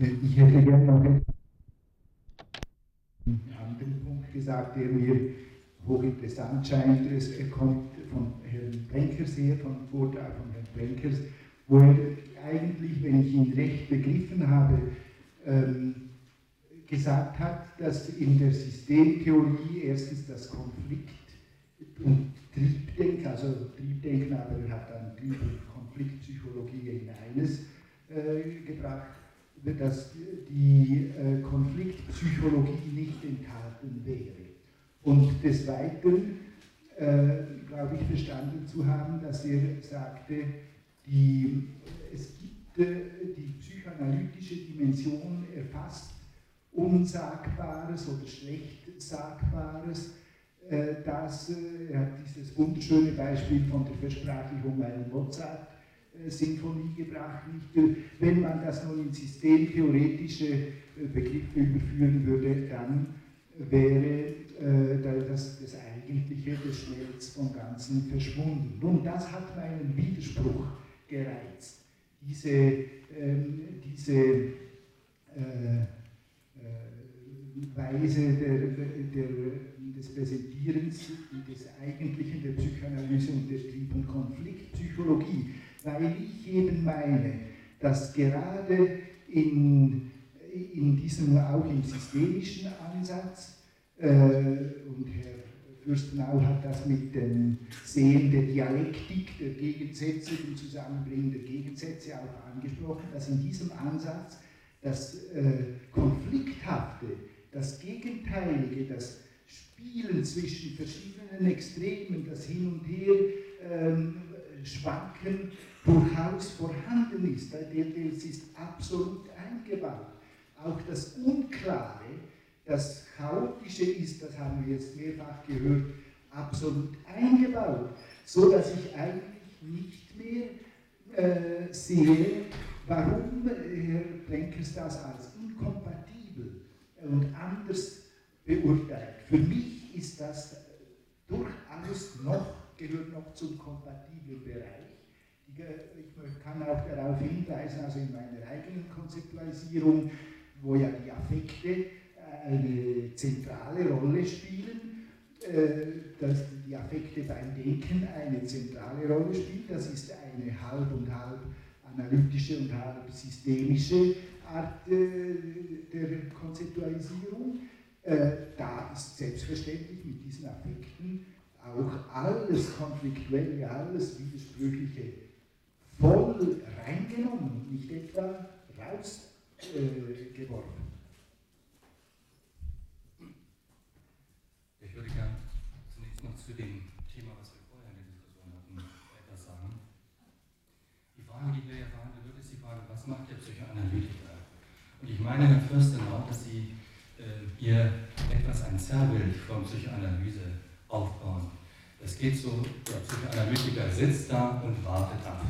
Ich hätte gerne noch einen anderen Punkt gesagt, der mir hochinteressant scheint. Es kommt von Herrn Blenkers her, von Vortrag von Herrn Blenkers, wo er eigentlich, wenn ich ihn recht begriffen habe, ähm, gesagt hat, dass in der Systemtheorie erstens das Konflikt und Triebdenken, also Triebdenken, aber er hat dann und Konfliktpsychologie in eines äh, gebracht, dass die äh, Konfliktpsychologie nicht enthalten wäre. Und des Weiteren äh, glaube ich verstanden zu haben, dass er sagte, die, es gibt äh, die psychoanalytische Dimension erfasst Unsagbares oder schlecht Sagbares, äh, dass äh, er hat dieses wunderschöne Beispiel von der Versprachlichung einer Mozart-Sinfonie gebracht. Nicht, wenn man das nun in systemtheoretische Begriffe überführen würde, dann wäre das, das Eigentliche des Schmelz vom Ganzen verschwunden. Nun, das hat meinen Widerspruch gereizt. Diese, ähm, diese äh, Weise der, der, des Präsentierens des Eigentlichen der Psychoanalyse und der Trieb- und Konfliktpsychologie, weil ich eben meine, dass gerade in, in diesem, auch im systemischen Ansatz, äh, und Herr Fürstenau hat das mit dem Sehen der Dialektik, der Gegensätze, dem Zusammenbringen der Gegensätze auch angesprochen, dass in diesem Ansatz das äh, Konflikthafte das Gegenteilige, das Spielen zwischen verschiedenen Extremen, das Hin und Her ähm, schwanken, durchaus vorhanden ist. Es ist absolut eingebaut. Auch das Unklare, das Chaotische ist, das haben wir jetzt mehrfach gehört, absolut eingebaut, so dass ich eigentlich nicht mehr äh, sehe, warum Herr Blenkers das als inkompatibel und anders beurteilt. Für mich ist das durchaus noch, gehört noch zum kompatiblen Bereich. Ich kann auch darauf hinweisen, also in meiner eigenen Konzeptualisierung, wo ja die Affekte äh, eine zentrale Rolle spielen, äh, dass die Affekte beim Denken eine zentrale Rolle spielen. Das ist eine halb und halb analytische und halb systemische Art der Konzeptualisierung. Äh, da ist selbstverständlich mit diesen Affekten auch alles Konfliktuelle, alles Widersprüchliche voll reingenommen, nicht etwa rausgeworfen. Äh, ich würde gerne zunächst noch zu dem Thema, was wir vorher in der Diskussion hatten, etwas sagen. Die Frage, die wir ja verhandelt wird, ist die Frage, was macht der Psychoanalytiker? Und ich meine, Herr Fürstenau, dass Sie äh, hier etwas ein Zerrbild von Psychoanalyse aufbauen. Es geht so, der Psychoanalytiker sitzt da und wartet ab.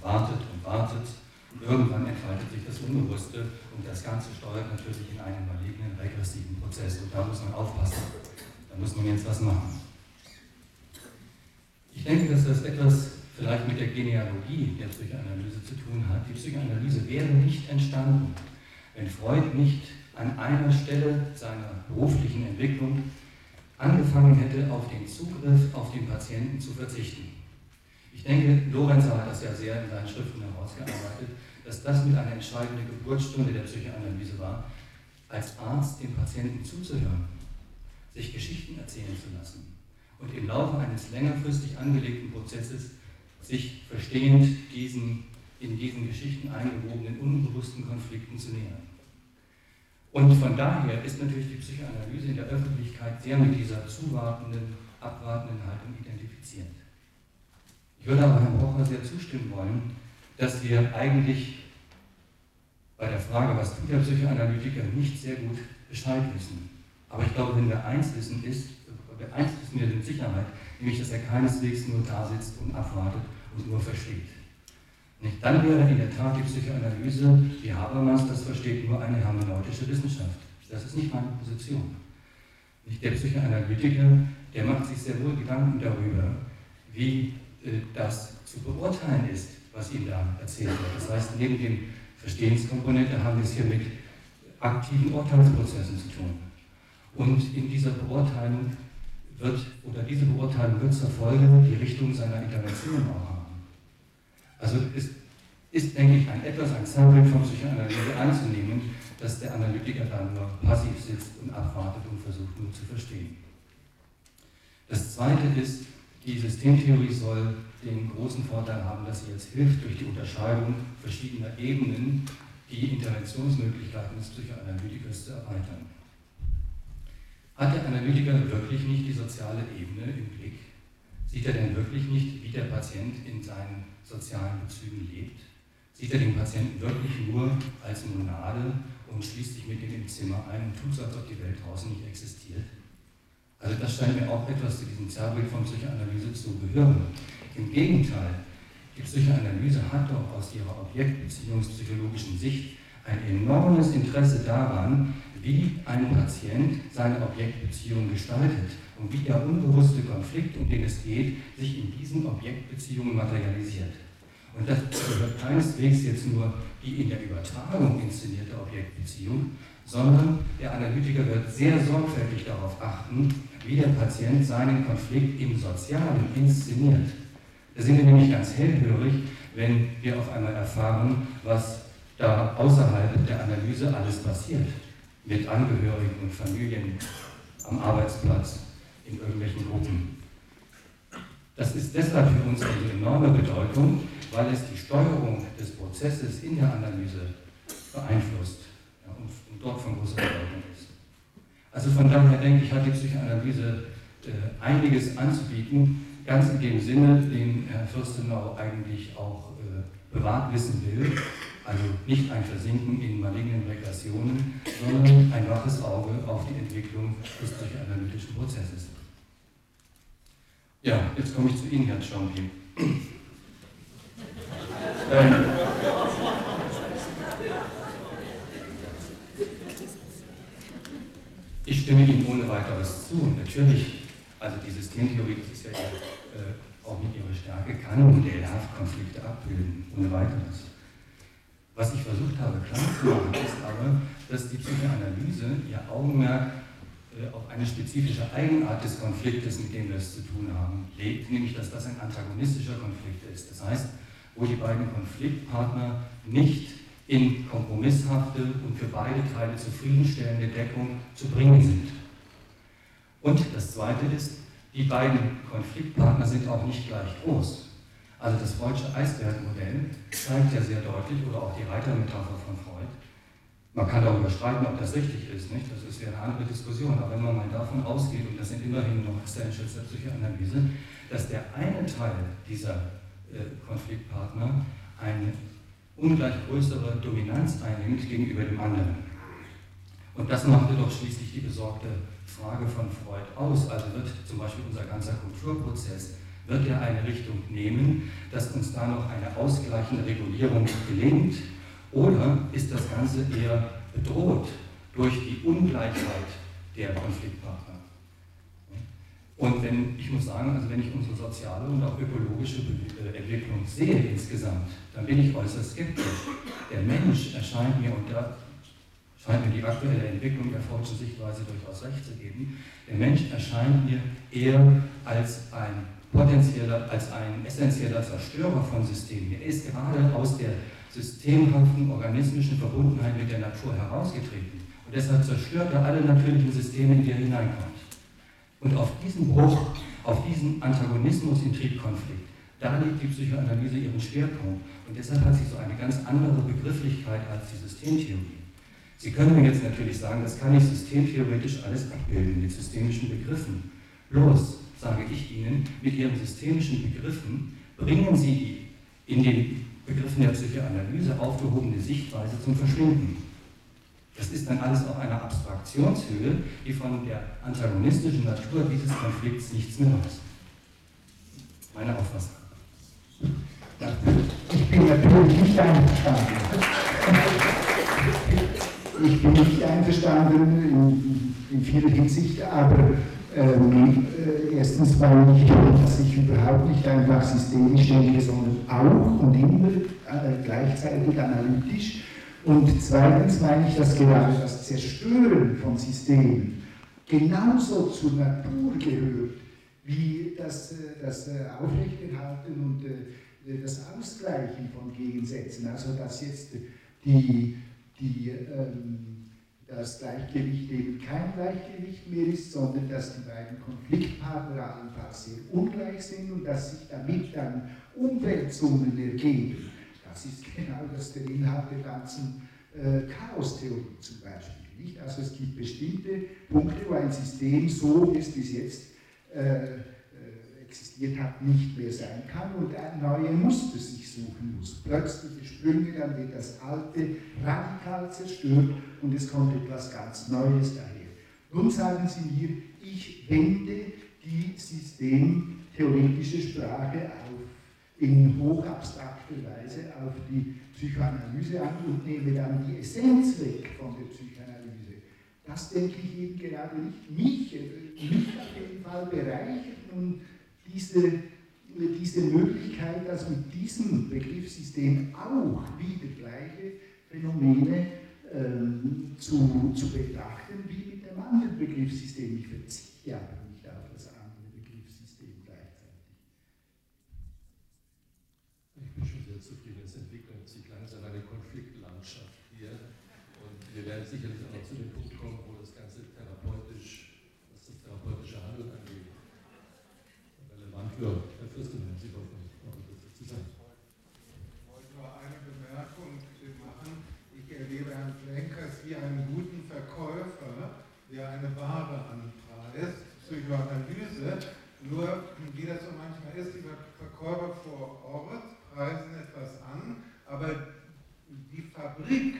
Wartet und wartet. Und irgendwann entfaltet sich das Unbewusste und das Ganze steuert natürlich in einen malignen, regressiven Prozess. Und da muss man aufpassen. Da muss man jetzt was machen. Ich denke, dass das etwas vielleicht mit der Genealogie der Psychoanalyse zu tun hat. Die Psychoanalyse wäre nicht entstanden, wenn Freud nicht an einer Stelle seiner beruflichen Entwicklung angefangen hätte, auf den Zugriff auf den Patienten zu verzichten. Ich denke, Lorenzer hat das ja sehr in seinen Schriften herausgearbeitet, dass das mit einer entscheidenden Geburtsstunde der Psychoanalyse war, als Arzt dem Patienten zuzuhören, sich Geschichten erzählen zu lassen und im Laufe eines längerfristig angelegten Prozesses sich verstehend diesen in diesen Geschichten eingewobenen unbewussten Konflikten zu nähern. Und von daher ist natürlich die Psychoanalyse in der Öffentlichkeit sehr mit dieser zuwartenden, abwartenden Haltung identifiziert. Ich würde aber Herrn Brocher sehr zustimmen wollen, dass wir eigentlich bei der Frage, was tut der Psychoanalytiker, nicht sehr gut Bescheid wissen. Aber ich glaube, wenn wir eins wissen, ist, eins wissen wir in Sicherheit, nämlich dass er keineswegs nur da sitzt und abwartet und nur versteht. Nicht? Dann wäre in der Tat die Psychoanalyse, wie Habermas das versteht, nur eine hermeneutische Wissenschaft. Das ist nicht meine Position. Nicht der Psychoanalytiker, der macht sich sehr wohl Gedanken darüber, wie äh, das zu beurteilen ist, was ihm da erzählt wird. Das heißt, neben dem Verstehenskomponente haben wir es hier mit aktiven Urteilsprozessen zu tun. Und in dieser Beurteilung wird, oder diese Beurteilung wird zur Folge die Richtung seiner Intervention auch haben. Also es ist, denke ich, ein etwas ein Sample von Psychoanalyse anzunehmen, dass der Analytiker dann nur passiv sitzt und abwartet und versucht nur zu verstehen. Das Zweite ist, die Systemtheorie soll den großen Vorteil haben, dass sie jetzt hilft, durch die Unterscheidung verschiedener Ebenen die Interventionsmöglichkeiten des Psychoanalytikers zu erweitern. Hat der Analytiker wirklich nicht die soziale Ebene im Blick? Sieht er denn wirklich nicht, wie der Patient in seinen sozialen Bezügen lebt? Sieht er den Patienten wirklich nur als Monade und schließt sich mit ihm im Zimmer ein und tut so, als ob die Welt draußen nicht existiert? Also das scheint mir auch etwas zu diesem Zerrbild von Psychoanalyse zu gehören. Im Gegenteil, die Psychoanalyse hat doch aus ihrer objektbeziehungspsychologischen Sicht ein enormes Interesse daran, wie ein Patient seine Objektbeziehung gestaltet und wie der unbewusste Konflikt, um den es geht, sich in diesen Objektbeziehungen materialisiert. Und das gehört keineswegs jetzt nur die in der Übertragung inszenierte Objektbeziehung, sondern der Analytiker wird sehr sorgfältig darauf achten, wie der Patient seinen Konflikt im Sozialen inszeniert. Da sind wir nämlich ganz hellhörig, wenn wir auf einmal erfahren, was da außerhalb der Analyse alles passiert. Mit Angehörigen und Familien am Arbeitsplatz, in irgendwelchen Gruppen. Das ist deshalb für uns eine enorme Bedeutung, weil es die Steuerung des Prozesses in der Analyse beeinflusst dort von großer Bedeutung ist. Also von daher denke ich, hat die Psychoanalyse äh, einiges anzubieten, ganz in dem Sinne, den Herr Fürstenau eigentlich auch äh, bewahrt wissen will. Also nicht ein Versinken in malignen Regressionen, sondern ein waches Auge auf die Entwicklung des psychoanalytischen Prozesses. Ja, jetzt komme ich zu Ihnen, Herr Champi. ähm, ich stimme Ihnen ohne weiteres zu. Natürlich, also die Systemtheorie, das ist ja äh, auch mit ihrer Stärke, kann modellhaft Konflikte abbilden, ohne weiteres. Was ich versucht habe klarzumachen, ist aber, dass die Psychoanalyse ihr Augenmerk äh, auf eine spezifische Eigenart des Konfliktes, mit dem wir es zu tun haben, legt, nämlich dass das ein antagonistischer Konflikt ist. Das heißt, wo die beiden Konfliktpartner nicht in kompromisshafte und für beide Teile zufriedenstellende Deckung zu bringen sind. Und das Zweite ist, die beiden Konfliktpartner sind auch nicht gleich groß. Also das Freudsche Eisbergmodell zeigt ja sehr deutlich, oder auch die Reitermetapher von Freud, man kann darüber streiten, ob das richtig ist, nicht? das ist ja eine andere Diskussion, aber wenn man mal davon ausgeht, und das sind immerhin noch Essentials der Psychoanalyse, dass der eine Teil dieser äh, Konfliktpartner eine ungleich größere Dominanz einnimmt gegenüber dem anderen. Und das machte doch schließlich die besorgte Frage von Freud aus. Also wird zum Beispiel unser ganzer Kulturprozess, wird er eine Richtung nehmen, dass uns da noch eine ausgleichende Regulierung gelingt? Oder ist das Ganze eher bedroht durch die Ungleichheit der Konfliktpartner? Und wenn, ich muss sagen, also wenn ich unsere soziale und auch ökologische äh, Entwicklung sehe insgesamt, dann bin ich äußerst skeptisch. Der Mensch erscheint mir, und da scheint mir die aktuelle Entwicklung der Freudschen Sichtweise durchaus recht zu geben, der Mensch erscheint mir eher als ein potenzieller, als ein essentieller Zerstörer von Systemen. Er ist gerade aus der systemhaften organismischen Verbundenheit mit der Natur herausgetreten. Und deshalb zerstört er alle natürlichen Systeme, in die er hineinkommt. Und auf diesen Bruch, auf diesen Antagonismus im Triebkonflikt, da liegt die Psychoanalyse ihren Schwerpunkt. Und deshalb hat sie so eine ganz andere Begrifflichkeit als die Systemtheorie. Sie können mir jetzt natürlich sagen, das kann ich systemtheoretisch alles abbilden mit systemischen Begriffen. Bloß, sage ich Ihnen, mit Ihren systemischen Begriffen bringen Sie die in den Begriffen der Psychoanalyse aufgehobene Sichtweise zum Verschwinden. Das ist dann alles auf einer Abstraktionshöhe, die von der antagonistischen Natur dieses Konflikts nichts mehr weiß. Meine Auffassung. Ich bin natürlich nicht einverstanden ich bin nicht einverstanden in, in vieler Hinsicht, aber ähm, äh, erstens weil ich, dass ich überhaupt nicht einfach systemisch denke, sondern auch und immer äh, gleichzeitig analytisch. Und zweitens meine ich, dass gerade das Zerstören von Systemen genauso zur Natur gehört, wie das, äh, das äh, Aufrechterhalten und äh, das Ausgleichen von Gegensätzen. Also dass jetzt die, die ähm, das Gleichgewicht eben kein Gleichgewicht mehr ist, sondern dass die beiden Konfliktpartner allenfalls sehr ungleich sind und dass sich damit dann Umwälzungen ergeben. Das ist genau das der Inhalt der ganzen äh, Chaostheorie zum Beispiel. Nicht? Also es gibt bestimmte Punkte, wo ein System so, wie es bis jetzt äh, äh existiert hat, nicht mehr sein kann und ein neues Muster sich suchen muss. Plötzliche Sprünge, dann wird das Alte radikal zerstört und es kommt etwas ganz Neues daher. Nun sagen Sie mir, ich wende die systemtheoretische Sprache auf, in hochabstrakter Weise auf die Psychoanalyse an und nehme dann die Essenz weg von der Psychoanalyse. Das denke ich eben gerade nicht. Mich, mich auf jeden Fall bereichert nun diese diese Möglichkeit, dass mit diesem Begriffssystem auch wieder gleiche Phänomene ähm, zu, zu betrachten wie mit dem anderen Begriffssystem. Ich verzichte aber nicht auf das andere Begriffssystem gleichzeitig. Ich bin schon sehr zufrieden. Es entwickelt sich langsam eine Konfliktlandschaft hier. Und wir werden sicherlich auch noch zu dem Punkt kommen, wo das Ganze therapeutisch, was das therapeutische Handeln angeht, relevant wird. eine Ware anpreist, Psychoanalyse. Nur, wie das so manchmal ist, die Verkäufer vor Ort preisen etwas an, aber die Fabrik,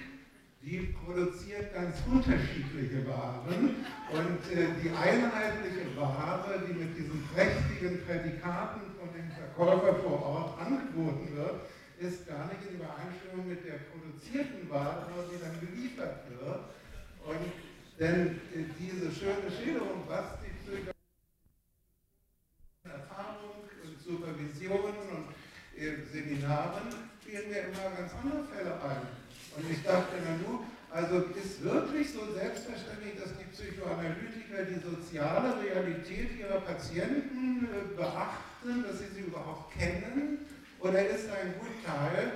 die produziert ganz unterschiedliche Waren und äh, die einheitliche Ware, die mit diesen prächtigen Prädikaten von dem Verkäufer vor Ort angeboten wird, ist gar nicht in Übereinstimmung mit der produzierten Ware, die dann geliefert wird. Und denn äh, diese schöne Schilderung, was die Psychologie Erfahrung und Supervisionen und äh, Seminaren fielen mir immer ganz andere Fälle ein. Und ich dachte mir nur, also ist wirklich so selbstverständlich, dass die Psychoanalytiker die soziale Realität ihrer Patienten äh, beachten, dass sie sie überhaupt kennen? Oder ist ein Gutteil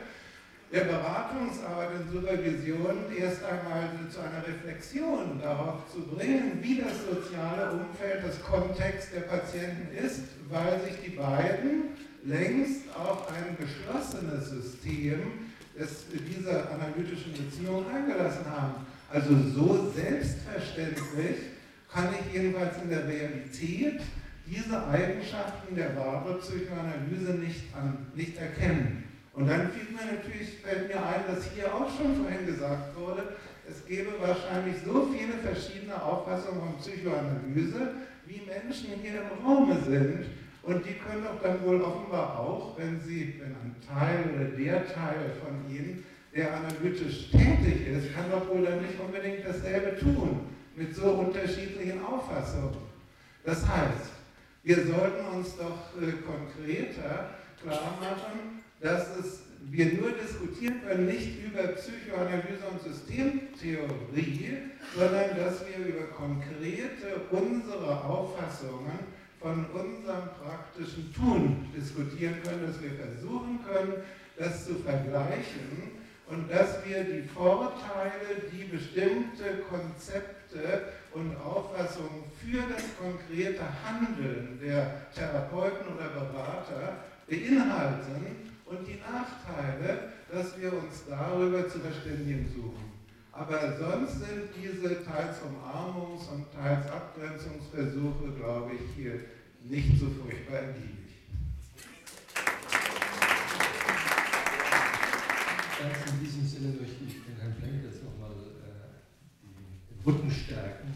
der Beratungsarbeit und Supervision erst einmal zu einer Reflexion darauf zu bringen, wie das soziale Umfeld, das Kontext der Patienten ist, weil sich die beiden längst auf ein geschlossenes System des, dieser analytischen Beziehung eingelassen haben. Also so selbstverständlich kann ich jedenfalls in der Realität diese Eigenschaften der wahren Psychoanalyse nicht, an, nicht erkennen. Und dann fiel mir natürlich, fällt mir ein, dass hier auch schon vorhin gesagt wurde, es gäbe wahrscheinlich so viele verschiedene Auffassungen von Psychoanalyse, wie Menschen hier im Raume sind. Und die können doch dann wohl offenbar auch, wenn sie, wenn Teil oder der Teil von ihnen, der analytisch tätig ist, kann doch wohl dann nicht unbedingt dasselbe tun, mit so unterschiedlichen Auffassungen. Das heißt, wir sollten uns doch äh, konkreter klar machen, dass es, wir nur diskutieren können, nicht über Psychoanalyse und Systemtheorie, sondern dass wir über konkrete, unsere Auffassungen von unserem praktischen Tun diskutieren können, dass wir versuchen können, das zu vergleichen und dass wir die Vorteile, die bestimmte Konzepte und Auffassungen für das konkrete Handeln der Therapeuten oder Berater beinhalten, und die Nachteile, dass wir uns darüber zu verständigen suchen. Aber sonst sind diese teils Umarmungs- und teils Abgrenzungsversuche, glaube ich, hier nicht so furchtbar ergiebig. Ganz in diesem Sinne möchte ich den Herrn Flenk jetzt nochmal äh, den Rücken stärken.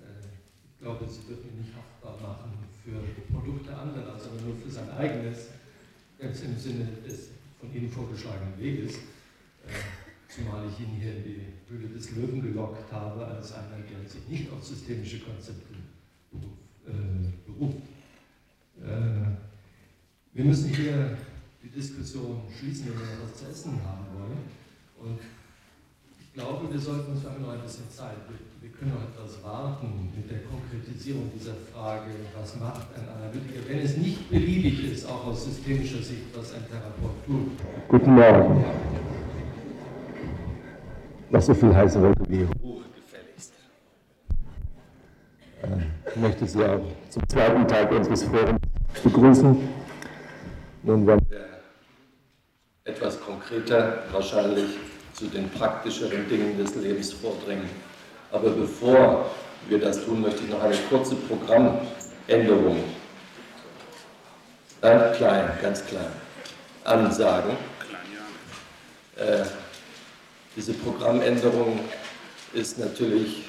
Äh, ich glaube, Sie wird ihn nicht haftbar machen für Produkte anderer, sondern nur für sein eigenes ganz im Sinne des von Ihnen vorgeschlagenen Weges, äh, zumal ich ihn hier in die Höhle des Löwen gelockt habe, als einer, der sich nicht auf systemische Konzepte beruft. Äh, wir müssen hier die Diskussion schließen, wenn wir noch was zu essen haben wollen. Und Ich glaube, wir sollten uns noch ein bisschen Zeit. Wir, wir können noch etwas warten mit der Konkretisierung dieser Frage, was macht ein Analytiker, wenn es nicht beliebig ist, auch aus systemischer Sicht, was ein Therapeut tut. Guten Morgen. Noch so viel heiße Wolke wie Ruhe gefälligst. Äh, ich möchte Sie auch zum zweiten Tag unseres Forums begrüßen. Nun wollen wir etwas konkreter wahrscheinlich zu den praktischeren Dingen des Lebens vordringen. Aber bevor wir das tun, möchte ich noch eine kurze Programmänderung, ganz klein, ganz klein, ansagen. Äh, diese Programmänderung ist natürlich,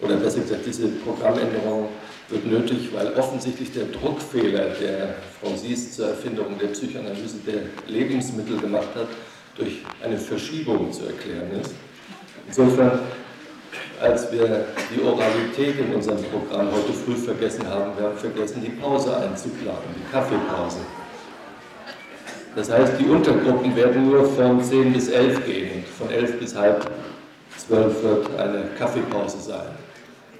oder besser gesagt, diese Programmänderung wird nötig, weil offensichtlich der Druckfehler, der Frau Sies zur Erfindung der Psychoanalyse der Lebensmittel gemacht hat, durch eine Verschiebung zu erklären ist. Insofern, als wir die Oralität in unserem Programm heute früh vergessen haben, wir haben vergessen, die Pause einzuplanen, die Kaffeepause. Das heißt, die Untergruppen werden nur von 10 bis 11 gehen und von 11 bis halb 12 wird eine Kaffeepause sein.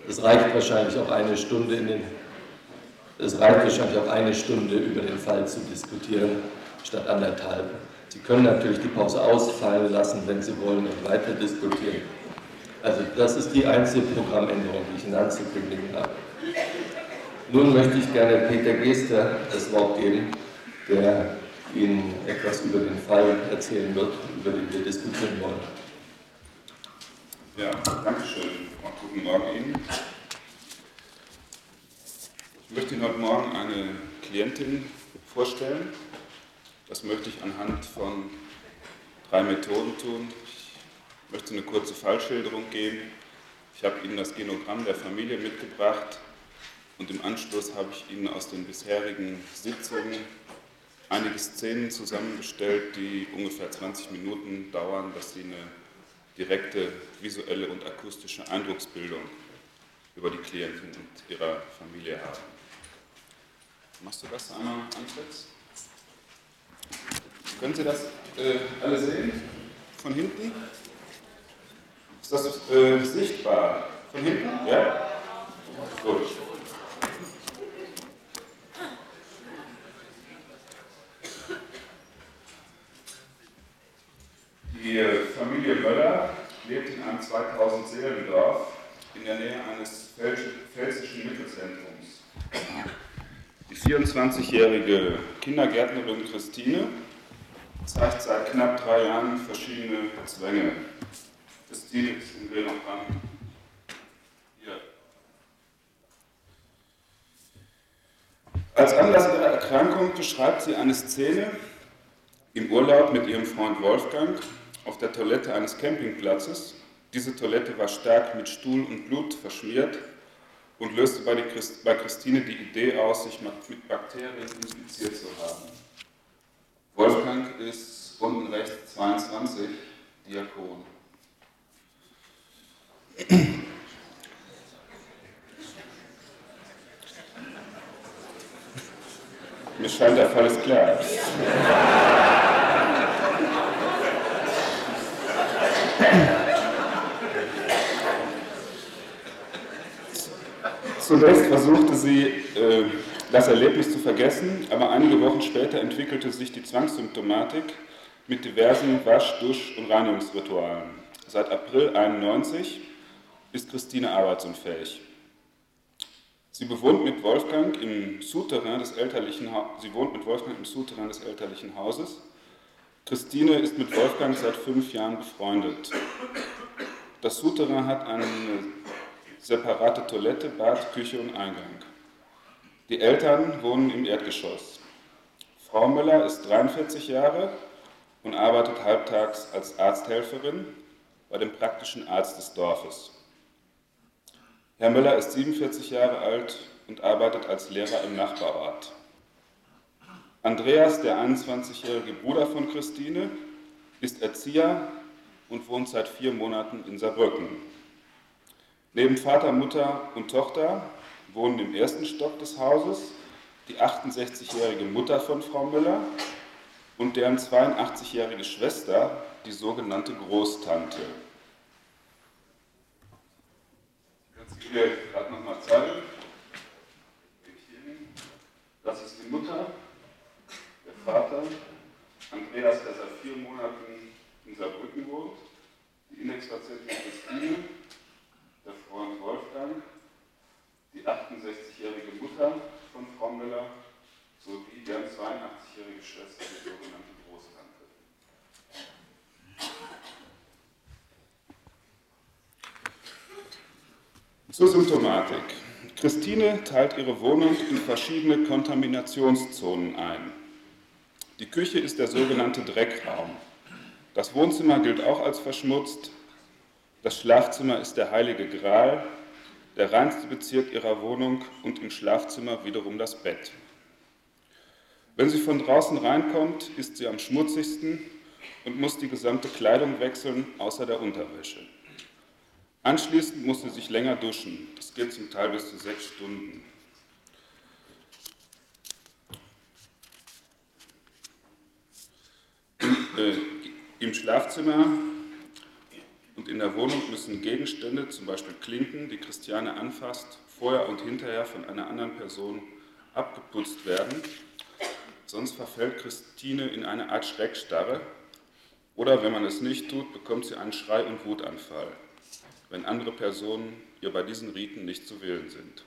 Es reicht wahrscheinlich auch eine Stunde in den es reicht wahrscheinlich auch eine Stunde über den Fall zu diskutieren, statt anderthalb. Sie können natürlich die Pause ausfallen lassen, wenn Sie wollen, und weiter diskutieren. Also das ist die einzige Programmänderung, die ich Ihnen anzukündigen habe. Nun möchte ich gerne Peter Gester das Wort geben, der Ihnen etwas über den Fall erzählen wird, über den wir diskutieren wollen. Ja, danke schön. Guten Morgen Ihnen. Ich möchte Ihnen heute Morgen eine Klientin vorstellen, das möchte ich anhand von drei Methoden tun. Ich möchte eine kurze Fallschilderung geben. Ich habe Ihnen das Genogramm der Familie mitgebracht und im Anschluss habe ich Ihnen aus den bisherigen Sitzungen einige Szenen zusammengestellt, die ungefähr 20 Minuten dauern, dass Sie eine direkte visuelle und akustische Eindrucksbildung über die Klientin und ihrer Familie haben. Machst du das einmal, Anfritz? Können Sie das äh, alle sehen? Von hinten? Ist das äh, sichtbar? Von hinten? Ja? Gut. Die Familie Möller lebt in einem 2000 Seelendorf in der Nähe eines pfälzischen Mittelzentrums. Die 24-jährige Kindergärtnerin Christine zeigt seit knapp drei Jahren verschiedene Zwänge. Christine ist Bild noch dran. Hier. Als Anlass ihrer Erkrankung beschreibt sie eine Szene im Urlaub mit ihrem Freund Wolfgang auf der Toilette eines Campingplatzes. Diese Toilette war stark mit Stuhl und Blut verschmiert und löste bei, Christ bei Christine die Idee aus, sich mit Bakterien infiziert zu haben. Wolfgang ist unten rechts 22, Diakon. Mir scheint der Fall ist klar. Zunächst versuchte sie, äh, das Erlebnis zu vergessen, aber einige Wochen später entwickelte sich die Zwangssymptomatik mit diversen Wasch-, Dusch- und Reinigungsritualen. Seit April 1991 ist Christine arbeitsunfähig. Sie bewohnt mit Wolfgang im Souterrain des elterlichen sie wohnt mit Wolfgang im Souterrain des elterlichen Hauses. Christine ist mit Wolfgang seit fünf Jahren befreundet. Das Souterrain hat eine separate Toilette, Bad, Küche und Eingang. Die Eltern wohnen im Erdgeschoss. Frau Müller ist 43 Jahre und arbeitet halbtags als Arzthelferin bei dem praktischen Arzt des Dorfes. Herr Müller ist 47 Jahre alt und arbeitet als Lehrer im Nachbarort. Andreas, der 21-jährige Bruder von Christine, ist Erzieher und wohnt seit vier Monaten in Saarbrücken. Neben Vater, Mutter und Tochter wohnen im ersten Stock des Hauses die 68-jährige Mutter von Frau Müller und deren 82-jährige Schwester, die sogenannte Großtante. Kannst du mir gerade nochmal zeigen? Das ist die Mutter, der Vater, Andreas, der seit vier Monaten in Saarbrücken wohnt, die Indexpatientin Christine der Freund Wolfgang, die 68-jährige Mutter von Frau Müller sowie deren 82-jährige Schwester, die sogenannte Großtante. Zur Symptomatik. Christine teilt ihre Wohnung in verschiedene Kontaminationszonen ein. Die Küche ist der sogenannte Dreckraum. Das Wohnzimmer gilt auch als verschmutzt. Das Schlafzimmer ist der heilige Gral, der reinste Bezirk ihrer Wohnung und im Schlafzimmer wiederum das Bett. Wenn sie von draußen reinkommt, ist sie am schmutzigsten und muss die gesamte Kleidung wechseln, außer der Unterwäsche. Anschließend muss sie sich länger duschen. Das geht zum Teil bis zu sechs Stunden. Äh, Im Schlafzimmer und in der Wohnung müssen Gegenstände, zum Beispiel Klinken, die Christiane anfasst, vorher und hinterher von einer anderen Person abgeputzt werden. Sonst verfällt Christine in eine Art Schreckstarre oder wenn man es nicht tut, bekommt sie einen Schrei- und Wutanfall, wenn andere Personen ihr bei diesen Riten nicht zu wählen sind.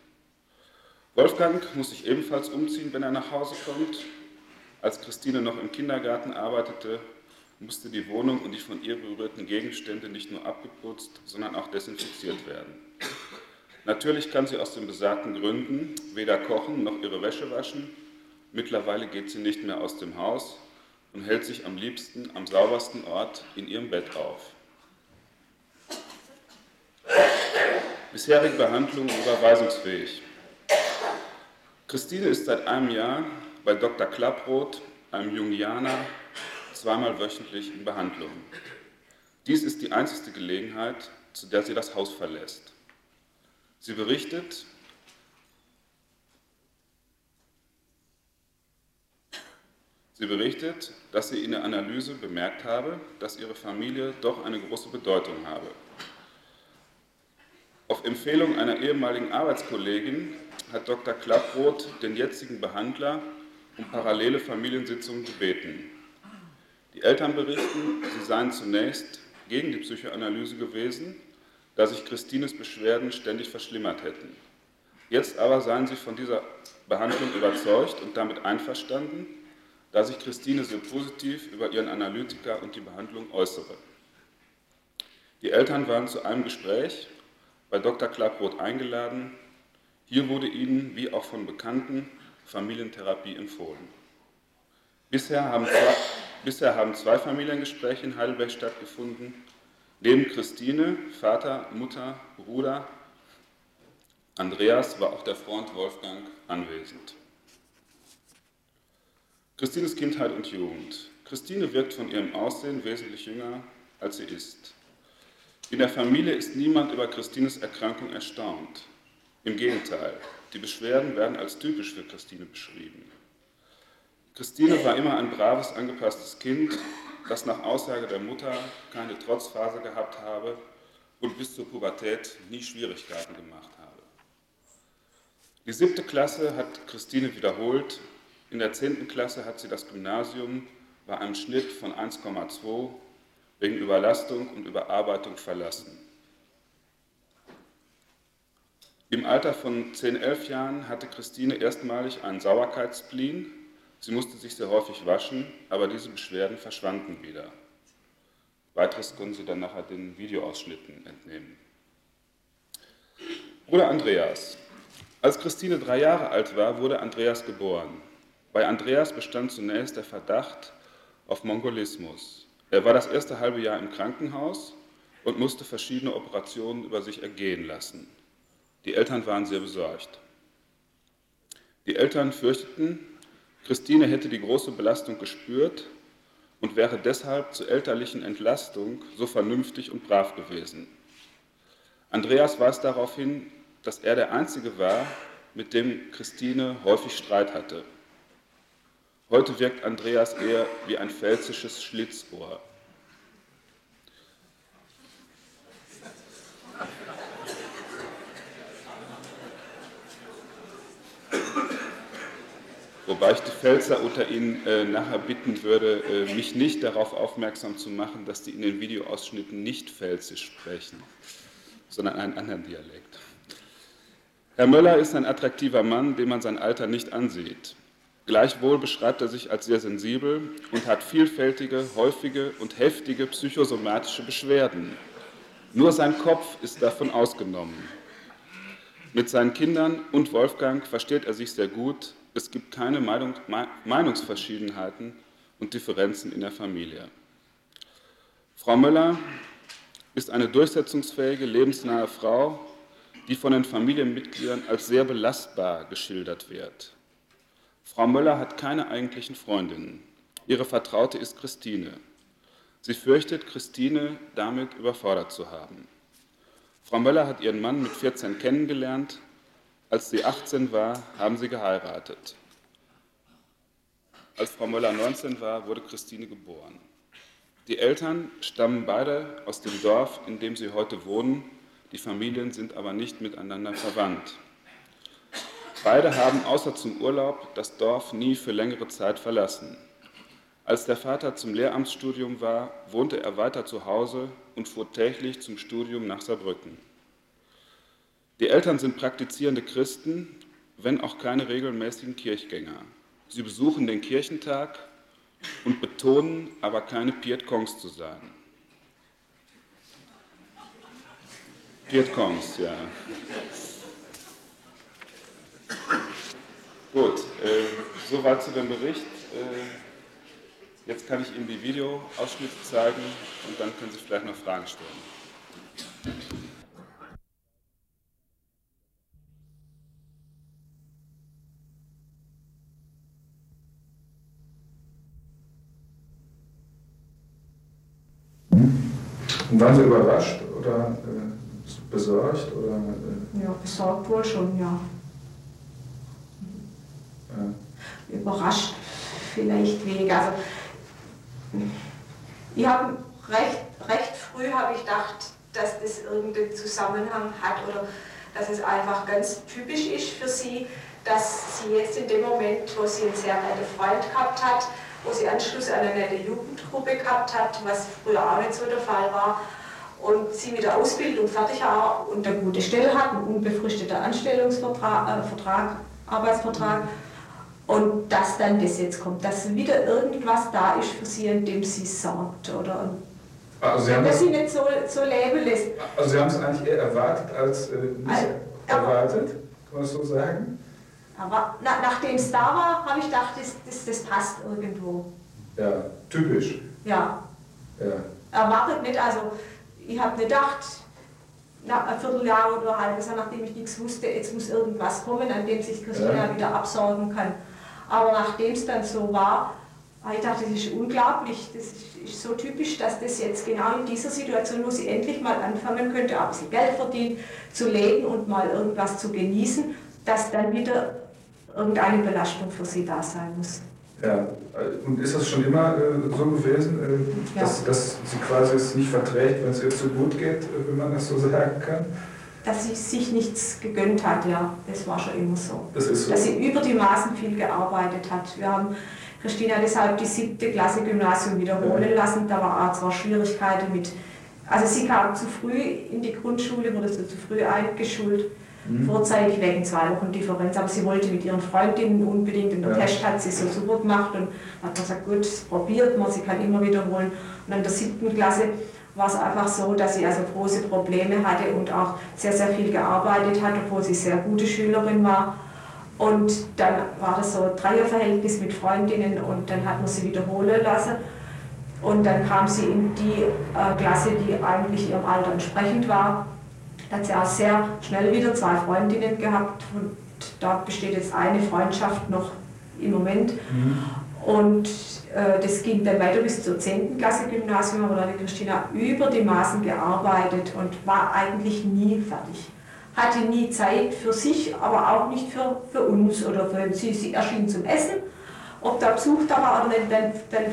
Wolfgang muss sich ebenfalls umziehen, wenn er nach Hause kommt. Als Christine noch im Kindergarten arbeitete, musste die Wohnung und die von ihr berührten Gegenstände nicht nur abgeputzt, sondern auch desinfiziert werden. Natürlich kann sie aus den besagten Gründen weder kochen noch ihre Wäsche waschen. Mittlerweile geht sie nicht mehr aus dem Haus und hält sich am liebsten am saubersten Ort in ihrem Bett auf. Bisherige Behandlung überweisungsfähig. Christine ist seit einem Jahr bei Dr. Klapproth, einem Jungianer, zweimal wöchentlich in Behandlung. Dies ist die einzige Gelegenheit, zu der sie das Haus verlässt. Sie berichtet, Sie berichtet, dass sie in der Analyse bemerkt habe, dass ihre Familie doch eine große Bedeutung habe. Auf Empfehlung einer ehemaligen Arbeitskollegin hat Dr. Klapproth den jetzigen Behandler um parallele Familiensitzungen gebeten. Die Eltern berichten, sie seien zunächst gegen die Psychoanalyse gewesen, da sich Christines Beschwerden ständig verschlimmert hätten. Jetzt aber seien sie von dieser Behandlung überzeugt und damit einverstanden, da sich Christine sehr positiv über ihren Analytiker und die Behandlung äußere. Die Eltern waren zu einem Gespräch bei Dr. Klapproth eingeladen. Hier wurde ihnen, wie auch von Bekannten, Familientherapie empfohlen. Bisher haben zwei, bisher haben zwei Familiengespräche in Heidelberg stattgefunden. Neben Christine, Vater, Mutter, Bruder, Andreas war auch der Freund Wolfgang anwesend. Christines Kindheit und Jugend. Christine wirkt von ihrem Aussehen wesentlich jünger, als sie ist. In der Familie ist niemand über Christines Erkrankung erstaunt. Im Gegenteil, die Beschwerden werden als typisch für Christine beschrieben. Christine war immer ein braves, angepasstes Kind, das nach Aussage der Mutter keine Trotzphase gehabt habe und bis zur Pubertät nie Schwierigkeiten gemacht habe. Die siebte Klasse hat Christine wiederholt in der 10. Klasse hat sie das Gymnasium bei einem Schnitt von 1,2 wegen Überlastung und Überarbeitung verlassen. Im Alter von 10, 11 Jahren hatte Christine erstmalig einen Sauerkeitsspleen. Sie musste sich sehr häufig waschen, aber diese Beschwerden verschwanden wieder. Weiteres können Sie dann nachher den Videoausschnitten entnehmen. Bruder Andreas. Als Christine drei Jahre alt war, wurde Andreas geboren. Bei Andreas bestand zunächst der Verdacht auf Mongolismus. Er war das erste halbe Jahr im Krankenhaus und musste verschiedene Operationen über sich ergehen lassen. Die Eltern waren sehr besorgt. Die Eltern fürchteten, Christine hätte die große Belastung gespürt und wäre deshalb zur elterlichen Entlastung so vernünftig und brav gewesen. Andreas weist darauf hin, dass er der Einzige war, mit dem Christine häufig Streit hatte. Heute wirkt Andreas eher wie ein pfälzisches Schlitzohr. Wobei ich die Pfälzer unter Ihnen äh, nachher bitten würde, äh, mich nicht darauf aufmerksam zu machen, dass die in den Videoausschnitten nicht Pfälzisch sprechen, sondern einen anderen Dialekt. Herr Möller ist ein attraktiver Mann, dem man sein Alter nicht ansieht. Gleichwohl beschreibt er sich als sehr sensibel und hat vielfältige, häufige und heftige psychosomatische Beschwerden. Nur sein Kopf ist davon ausgenommen. Mit seinen Kindern und Wolfgang versteht er sich sehr gut. Es gibt keine Meinung, Meinungsverschiedenheiten und Differenzen in der Familie. Frau Möller ist eine durchsetzungsfähige, lebensnahe Frau, die von den Familienmitgliedern als sehr belastbar geschildert wird. Frau Möller hat keine eigentlichen Freundinnen. Ihre Vertraute ist Christine. Sie fürchtet, Christine damit überfordert zu haben. Frau Möller hat ihren Mann mit 14 kennengelernt. Als sie 18 war, haben sie geheiratet. Als Frau Möller 19 war, wurde Christine geboren. Die Eltern stammen beide aus dem Dorf, in dem sie heute wohnen. Die Familien sind aber nicht miteinander verwandt. Beide haben außer zum Urlaub das Dorf nie für längere Zeit verlassen. Als der Vater zum Lehramtsstudium war, wohnte er weiter zu Hause und fuhr täglich zum Studium nach Saarbrücken. Die Eltern sind praktizierende Christen, wenn auch keine regelmäßigen Kirchgänger. Sie besuchen den Kirchentag und betonen aber keine Pietkongs zu sein. Pietkongs, ja. Gut, äh, soweit zu dem Bericht. Äh, jetzt kann ich Ihnen die Videoausschnitte zeigen und dann können Sie vielleicht noch Fragen stellen. Und waren Sie überrascht oder äh, besorgt? Oder, äh? Ja, besorgt wohl schon, ja. ja. Überrascht vielleicht weniger. Also, ich habe recht, recht früh habe ich gedacht, dass das irgendeinen Zusammenhang hat oder dass es einfach ganz typisch ist für sie, dass sie jetzt in dem Moment, wo sie einen sehr netten Freund gehabt hat, wo sie Anschluss an eine nette Jugendgruppe gehabt hat, was früher auch nicht so der Fall war, und sie mit der Ausbildung fertig war und eine gute Stelle hat, einen unbefristeten Anstellungsvertrag, äh, Vertrag, Arbeitsvertrag, und dass dann das jetzt kommt, dass wieder irgendwas da ist für sie, an dem sie sorgt, oder? Also sie haben dass das, sie nicht so, so leben lässt. Also Sie haben es eigentlich eher erwartet als äh, nicht Also, erwartet, kann man das so sagen? Aber na, nachdem es da war, habe ich gedacht, das, das, das passt irgendwo. Ja, typisch. Ja. Ja. Erwartet nicht, also ich habe nicht gedacht, nach ein Vierteljahr oder ein halbes Jahr, nachdem ich nichts wusste, jetzt muss irgendwas kommen, an dem sich Christina Ja. wieder absorgen kann. Aber nachdem es dann so war, habe ich gedacht, das ist unglaublich, das ist, ist so typisch, dass das jetzt genau in dieser Situation, wo sie endlich mal anfangen könnte, ein bisschen Geld verdienen, zu leben und mal irgendwas zu genießen, dass dann wieder irgendeine Belastung für sie da sein muss. Ja, und ist das schon immer äh, so gewesen, äh, dass, Ja. dass sie quasi es nicht verträgt, wenn es ihr zu gut geht, äh, wenn man das so sagen kann? Dass sie sich nichts gegönnt hat, ja, das war schon immer so. Das ist so. Dass sie über die Maßen viel gearbeitet hat. Wir haben Christina deshalb die siebte Klasse Gymnasium wiederholen lassen. Da war auch zwar Schwierigkeiten mit, also sie kam zu früh in die Grundschule, wurde so zu früh eingeschult, Mhm. vorzeitig wegen zwei Wochen Differenz, aber sie wollte mit ihren Freundinnen unbedingt und der Ja. Test hat sie so super gemacht und hat gesagt, gut, probiert man, sie kann immer wiederholen. Und in der siebten Klasse war es einfach so, dass sie also große Probleme hatte und auch sehr, sehr viel gearbeitet hat, obwohl sie sehr gute Schülerin war. Und dann war das so ein Dreierverhältnis mit Freundinnen und dann hat man sie wiederholen lassen. Und dann kam sie in die äh, Klasse, die eigentlich ihrem Alter entsprechend war. Da hat sie auch sehr schnell wieder zwei Freundinnen gehabt und da besteht jetzt eine Freundschaft noch im Moment. Und äh, das ging dann weiter bis zur 10. Klasse Gymnasium, aber da hat die Christina über die Maßen gearbeitet und war eigentlich nie fertig. Hatte nie Zeit für sich, aber auch nicht für, für uns oder für sie. Sie erschien zum Essen. Ob der Besuch da war oder nicht, dann, dann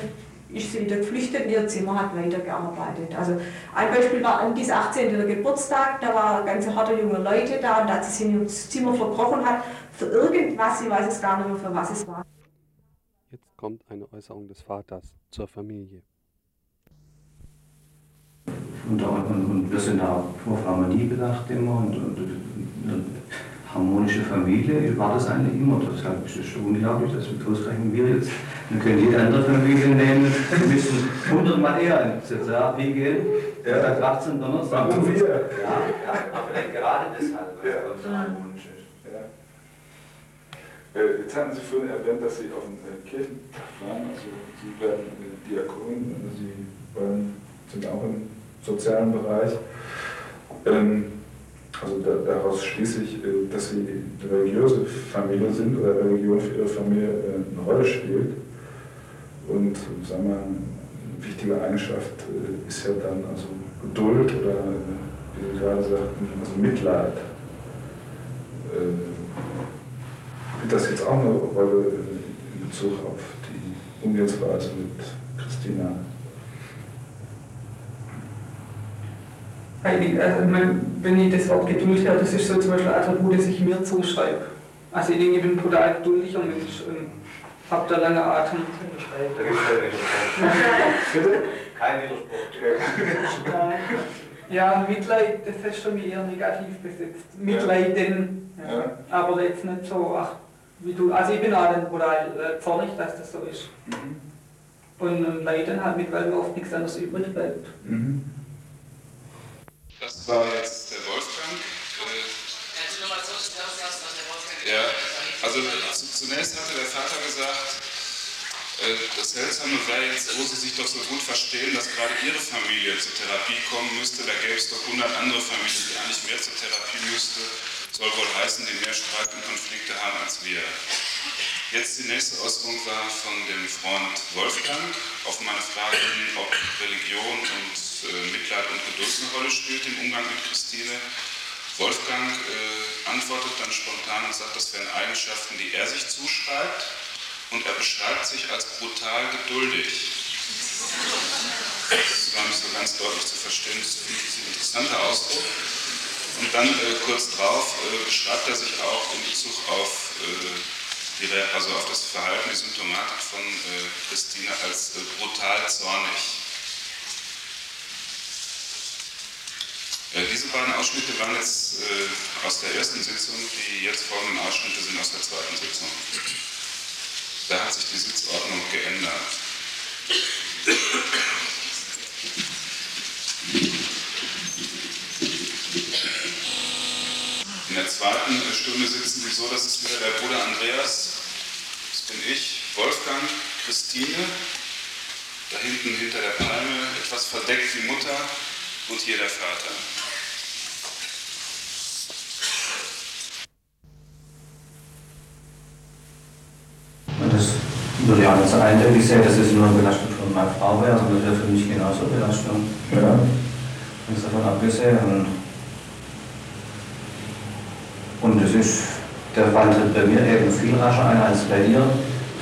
ist sie wieder geflüchtet in ihr Zimmer, hat weitergearbeitet. Also ein Beispiel war an diesem 18. der Geburtstag, da war eine ganze Horde junge Leute da und da hat sie sich in ihr Zimmer verkrochen hat für irgendwas, sie weiß es gar nicht mehr, für was es war. kommt eine Äußerung des Vaters zur Familie. Und, und, und wir sind auch auf Harmonie bedacht immer und, und, und, harmonische Familie war das eigentlich immer. Deshalb ist es unglaublich, dass wir ausgerechnet wir jetzt, wir können jede andere Familie nehmen, wir müssen hundertmal eher in zur Therapie gehen, ja. statt 18 Donnerstag. Machen wir. Ja, ja, aber vielleicht gerade deshalb, weil es so harmonisch ist. Ja. Äh, jetzt hatten Sie vorhin erwähnt, dass Sie auf dem äh, Kirchentag waren, also Sie werden äh, Diakon, also Sie waren, sind auch im sozialen Bereich. Ähm, also da, daraus schließe ich, äh, dass Sie eine religiöse Familie sind oder Religion für Ihre Familie äh, eine Rolle spielt. Und sagen wir, eine wichtige Eigenschaft äh, ist ja dann also Geduld oder, wie Sie gerade sagten, also Mitleid. Spielt das jetzt auch eine Rolle in Bezug auf die Umgehensweise mit Christina? Also, wenn ich das Wort Geduld höre, das ist so zum Beispiel ein Attribut, das ich mir zuschreibe. Also ich denke, ich bin ein total geduldiger Mensch und habe da lange Atem. Da gibt es keinen Widerspruch. Kein Widerspruch. Ja, Mitleid, das du mir eher negativ besetzt. Mitleiden, ja. ja. aber jetzt nicht so, ach, wie du. Also ich bin auch dann total äh, zornig, dass das so ist. Mhm. Und, und leiden halt mit, weil mir oft nichts anderes übrig bleibt. Mhm. Das war jetzt der Wolfgang. Äh, ja, also zunächst hatte der Vater gesagt, äh, das Seltsame wäre jetzt, wo Sie sich doch so gut verstehen, dass gerade Ihre Familie zur Therapie kommen müsste. Da gäbe es doch 100 andere Familien, die eigentlich mehr zur Therapie müsste. Soll wohl heißen, die mehr Streit und Konflikte haben als wir. Jetzt die nächste Ausführung war von dem Freund Wolfgang auf meine Frage, ob Religion und äh, Mitleid und Geduld eine Rolle spielt im Umgang mit Christine. Wolfgang äh, antwortet dann spontan und sagt, das wären Eigenschaften, die er sich zuschreibt und er beschreibt sich als brutal geduldig. Das war nicht so ganz deutlich zu verstehen, das ist ein interessanter Ausdruck. Und dann äh, kurz drauf äh, beschreibt er sich auch in Bezug auf, äh, die, also auf das Verhalten, die Symptomatik von äh, Christine als brutal zornig. Diese beiden Ausschnitte waren jetzt äh, aus der ersten Sitzung, die jetzt folgenden Ausschnitte sind aus der zweiten Sitzung. Da hat sich die Sitzordnung geändert. Zweiten Stunde sitzen sie so, das ist wieder der Bruder Andreas, das bin ich, Wolfgang, Christine, da hinten hinter der Palme, etwas verdeckt die Mutter und hier der Vater. würde ja nicht so eindeutig sehen, dass es nur eine Belastung von meiner Frau wäre, sondern das wäre für mich genauso eine Belastung. Ja. Ganz davon abgesehen. Und, und es ist, der Fall tritt bei mir eben viel rascher ein als bei ihr,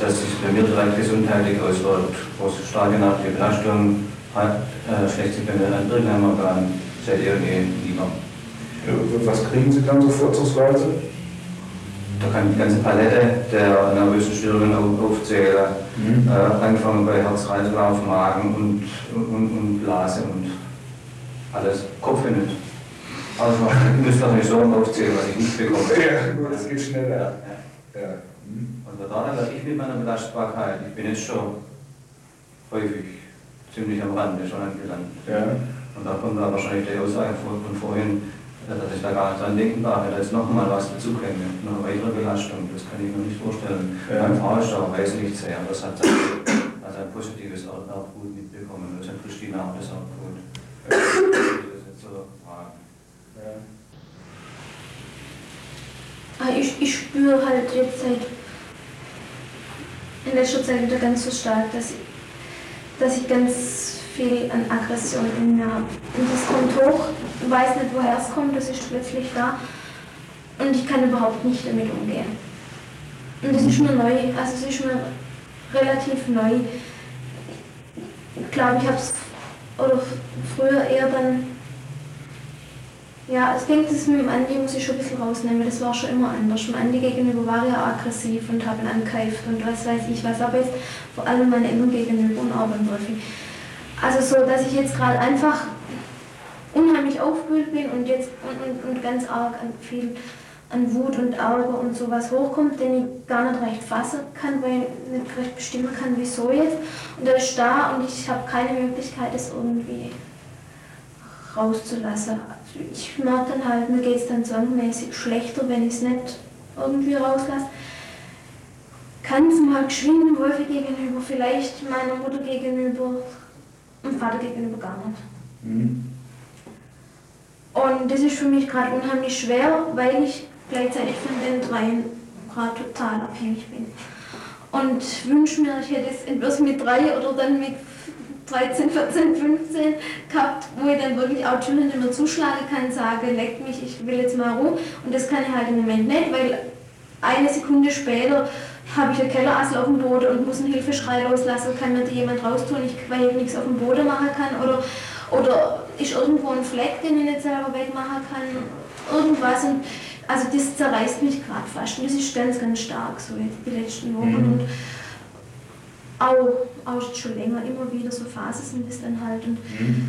dass sich bei mir direkt gesundheitlich auswirkt. Große starke Belastung, äh, mir an irgendeinem Organ, ihr eh lieber. Was kriegen Sie dann so vorzugsweise? Da kann ich die ganze Palette der nervösen Störungen aufzählen, mhm. äh, angefangen bei Herz-Kreislauf, Magen und, und, und Blase und alles. Kopf nicht. Also ich müsste doch nicht so aufzählen, was ich nicht bekomme. Ja, nur das geht schneller. Ja. ja. Mhm. Und da werde ich mit meiner Belastbarkeit, ich bin jetzt schon häufig ziemlich am Rande schon angelangt. Ja. Und da kommt da wahrscheinlich die Aussage von vorhin, dass ich da gar nicht dran denken darf, da ist nochmal was dazukäme, noch weitere Belastung, das kann ich mir nicht vorstellen. Ja. Meine Frau ist auch nicht sehr, das hat also ein positives Erbgut mitbekommen, das hat Christina auch das Erbgut. Das jetzt so ja. Ah, ich, ich spüre halt jetzt seit in letzter Zeit wieder ganz so stark, dass ich, dass ich ganz viel an Aggression in mir habe. Und das kommt hoch, ich weiß nicht, woher es kommt, das ist plötzlich da. Und ich kann überhaupt nicht damit umgehen. Und das ist mir neu, also es ist mir relativ neu. Ich glaube, ich habe es oder früher eher dann Ja, ich denke, das mit dem Andi muss ich schon ein bisschen rausnehmen, das war schon immer anders. Dem Andi gegenüber war ja aggressiv und habe ihn angekeift und was weiß ich was, aber jetzt vor allem meine Eltern gegenüber und auch beim Wolfi. Also so, dass ich jetzt gerade einfach unheimlich aufgewühlt bin und jetzt und, und, und ganz arg an viel an Wut und Ärger und sowas hochkommt, den ich gar nicht recht fassen kann, weil ich nicht recht bestimmen kann, wieso jetzt. Und er ist da und ich habe keine Möglichkeit, es irgendwie rauszulassen. Also ich merke dann halt, mir geht es dann zwangmäßig schlechter, wenn ich es nicht irgendwie rauslasse. Kann es mal geschwind Wolfi gegenüber, vielleicht meiner Mutter gegenüber und Vater gegenüber gar nicht. Mhm. Und das ist für mich gerade unheimlich schwer, weil ich gleichzeitig von den dreien gerade total abhängig bin. Und wünsche mir, ich hätte es entweder mit drei oder dann mit 13, 14, 15 gehabt, wo ich dann wirklich auch Türen immer zuschlagen kann, sage, leck mich, ich will jetzt mal Ruhe. Und das kann ich halt im Moment nicht, weil eine Sekunde später habe ich einen Kellerassel auf dem Boden und muss einen Hilfeschrei loslassen, kann mir da jemand raustun, ich, weil ich nichts auf dem Boden machen kann oder, oder ist irgendwo ein Fleck, den ich nicht selber wegmachen kann, irgendwas. Und also das zerreißt mich gerade fast und das ist ganz, ganz stark so jetzt die letzten Wochen. Mhm. Und auch, auch schon länger immer wieder so Phasen sind es dann halt. Und mhm.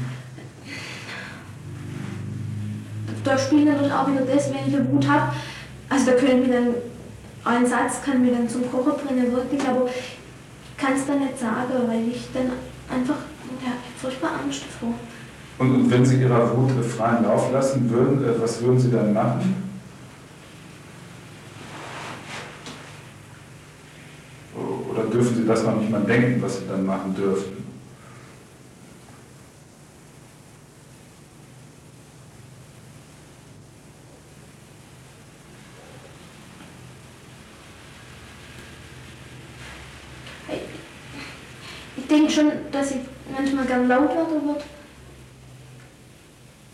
Da spielt natürlich auch wieder das, wenn ich eine Wut habe, also da können wir dann, ein Satz kann mir dann zum Kochen bringen, wirklich, aber ich kann es dann nicht sagen, weil ich dann einfach, ja, furchtbar Angst davor. Und wenn Sie Ihrer Wut freien Lauf lassen würden, äh, was würden Sie dann machen? Oder dürfen Sie das noch nicht mal denken, was Sie dann machen dürften? Ich denke schon, dass ich manchmal gern laut werden wird.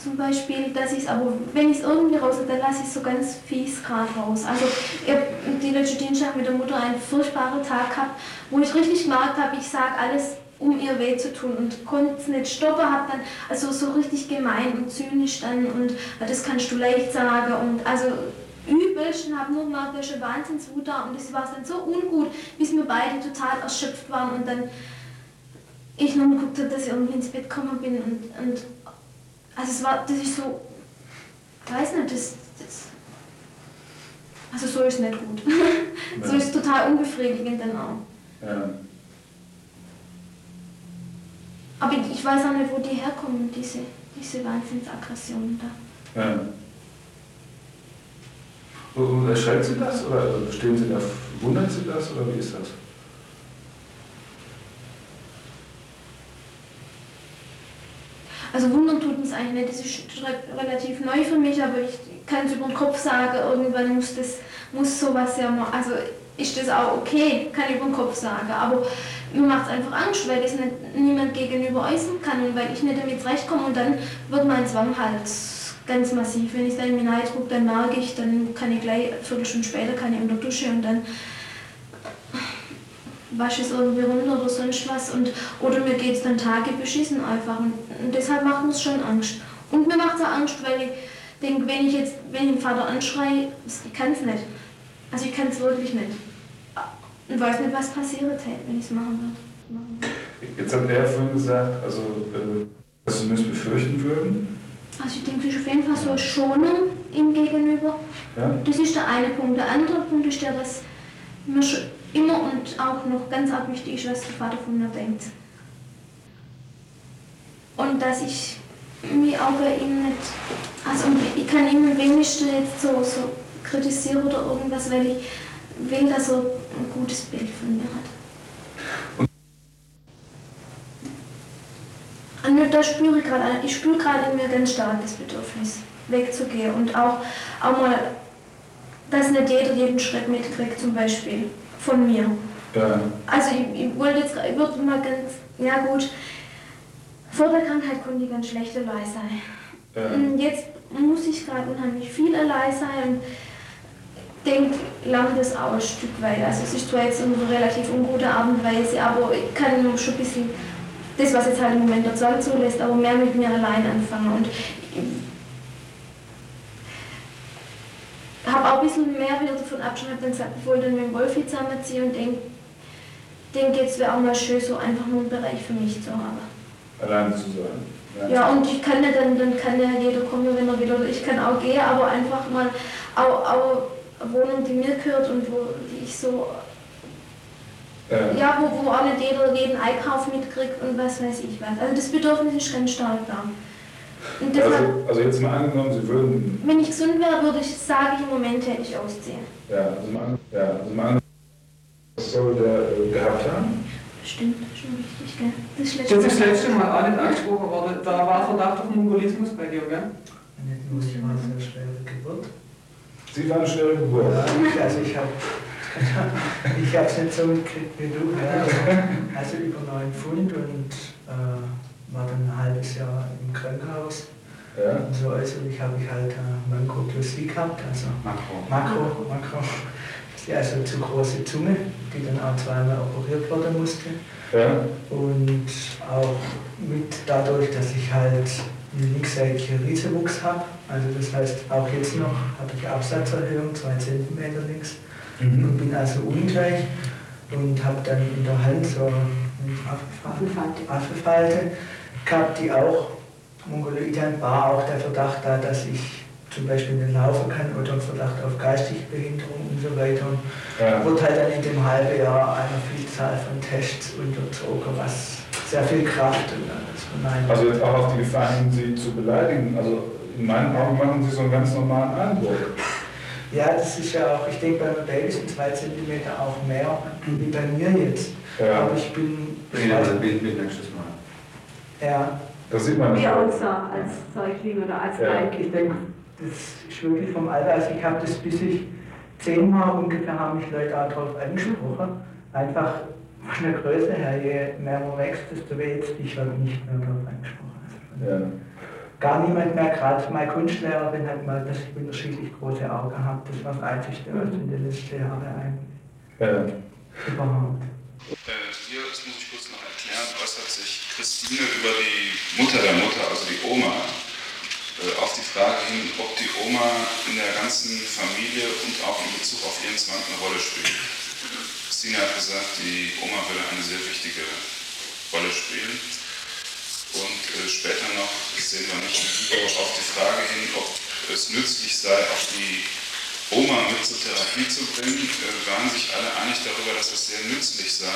Zum Beispiel, ich es, aber wenn ich es irgendwie raus dann lasse ich es so ganz fies gerade raus. Also ich habe die letzte Dienstag mit der Mutter einen furchtbaren Tag gehabt, wo ich richtig gemerkt habe, ich sage alles, um ihr weh zu tun und konnte es nicht stoppen, habe dann also so richtig gemein und zynisch dann und das kannst du leicht sagen und also übelst und habe nur gemerkt, ist eine Wahnsinnswut da und das war dann so ungut, bis wir beide total erschöpft waren und dann ich mal geguckt habe, dass ich irgendwie ins Bett gekommen bin und, und also es war, das ist so, ich weiß nicht, das, das also so ist nicht gut. Ja. so ist total unbefriedigend dann auch. Ja. Aber ich, ich weiß auch nicht, wo die herkommen, diese, diese Wahnsinnsaggressionen da. Ja. Und erschreckt Sie das oder stehen Sie da, wundern Sie das oder wie ist das? Also wundern tut uns eigentlich nicht, das ist relativ neu für mich, aber ich kann es über den Kopf sagen, irgendwann muss das, muss sowas ja mal, also ist das auch okay, kann ich über den Kopf sagen, aber mir macht es einfach Angst, weil das nicht, niemand gegenüber äußern kann und weil ich nicht damit zurechtkomme und dann wird mein Zwang halt ganz massiv. Wenn ich dann in mir drucke, dann merke ich, dann kann ich gleich, eine Viertelstunde später kann ich in der Dusche und dann wasche es irgendwie runter oder sonst was. Und, oder mir geht es dann Tage beschissen einfach. Und, und deshalb macht mir es schon Angst. Und mir macht es auch Angst, weil ich denke, wenn ich jetzt, wenn ich den Vater anschreie, ich kann es nicht. Also ich kann es wirklich nicht. Und weiß nicht, was passiert hätte, wenn ich es machen würde. Jetzt hat er vorhin gesagt, also, äh, dass Sie das befürchten würden. Also ich denke, das ist auf jeden Fall so eine Schonung ihm gegenüber. Ja? Das ist der eine Punkt. Der andere Punkt ist der, dass schon immer und auch noch ganz arg wichtig ist, was der Vater von mir denkt. Und dass ich mich auch bei ihm nicht, also ich kann ihn am wenigsten jetzt so, so kritisieren oder irgendwas, weil ich will, dass er ein gutes Bild von mir hat. Und da spüre ich gerade, ich spüre gerade in mir ganz stark das Bedürfnis, wegzugehen und auch, auch mal, dass nicht jeder jeden Schritt mitkriegt zum Beispiel von mir. Ja. Also ich, ich wollte jetzt, ich würde mal ganz, ja gut, vor der Krankheit konnte ich ganz schlecht allein sein. Ja. Jetzt muss ich gerade unheimlich viel allein sein und denke, lerne das auch ein Stück weit. Also es ist zwar jetzt eine relativ ungute Art und Weise, aber ich kann nur schon ein bisschen das, was jetzt halt im Moment der Zoll zulässt, aber mehr mit mir allein anfangen. Und habe auch ein bisschen mehr wieder davon abgeschnitten, habe dann gesagt, ich wollte dann mit dem Wolfi zusammenziehen und denke, denke, jetzt wäre auch mal schön, so einfach nur einen Bereich für mich zu haben. Alleine zu sein. Ja, ja und ich kann ja dann, dann kann ja jeder kommen, wenn er will, oder ich kann auch gehen, aber einfach mal auch, auch Wohnung, die mir gehört und wo die ich so ja, ja wo, wo auch nicht jeder jeden Einkauf mitkriegt und was weiß ich was. Also das Bedürfnis ist ganz stark da. Also, also, jetzt mal angenommen, Sie würden... Wenn ich gesund wäre, würde ich sagen, im Moment hätte ich ausziehen. Ja, also mal, ja, also mal angenommen, was soll der äh, gehabt haben? Stimmt, schon richtig, gell? Das ist, das ist das letzte Mal auch nicht angesprochen worden. Da war Verdacht auf Mongolismus bei dir, gell? Nicht ich war eine schwere Geburt. Sie waren eine schwere Geburt? Ja, also ich habe ich habe es nicht so mitgekriegt wie du. Ja. Also über 9 Pfund und äh, war dann ein halbes Jahr im Krankenhaus. Ja. Und so äußerlich habe ich halt äh, Makroklosie gehabt, also Makro. Makro, Makro. Also zu große Zunge, die dann auch zweimal operiert werden musste. Ja. Und auch mit dadurch, dass ich halt linksseitige Riesewuchs habe, also das heißt auch jetzt noch habe ich Absatzerhöhung, 2 cm links mhm. und bin also ungleich und habe dann in der Hand so eine Affenfalte. Affenfalte gehabt, die auch mongoloidern war auch der Verdacht da, dass ich zum Beispiel nicht laufen kann oder Verdacht auf geistige Behinderung und so weiter. Und ja. wurde halt dann in dem halben Jahr einer Vielzahl von Tests unterzogen, was sehr viel Kraft und alles von Also jetzt auch auf die Gefahr hin, Sie zu beleidigen. Also in meinen Augen machen Sie so einen ganz normalen Eindruck. Ja, das ist ja auch, ich denke bei einem Baby sind zwei Zentimeter auch mehr wie bei mir jetzt. Ja. Aber ich bin. Bring das Bild mit nächstes Mal. Ja. Das sieht man nicht. Wie aussah als Säugling oder als ja. Kleinkind. Das ist wirklich vom Alter, also ich habe das bis ich zehn war ungefähr, haben mich Leute auch darauf angesprochen. Einfach von der Größe her, je mehr man wächst, desto weh jetzt ich habe nicht mehr darauf angesprochen. Also ja gar niemand mehr, gerade meine Kunstlehrerin hat mal das unterschiedlich große Augen gehabt. Das war das Einzige, was in den letzten Jahren eigentlich ja. überhaupt. Äh, hier, das muss ich kurz noch erklären, äußert sich Christine über die Mutter der Mutter, also die Oma, äh, auf die Frage hin, ob die Oma in der ganzen Familie und auch in Bezug auf ihren Zwang eine Rolle spielt. Christine hat gesagt, die Oma würde eine sehr wichtige Rolle spielen. Und äh, später noch, das sehen wir nicht auf die Frage hin, ob es nützlich sei, auch die Oma mit zur Therapie zu bringen, äh, waren sich alle einig darüber, dass es sehr nützlich sei.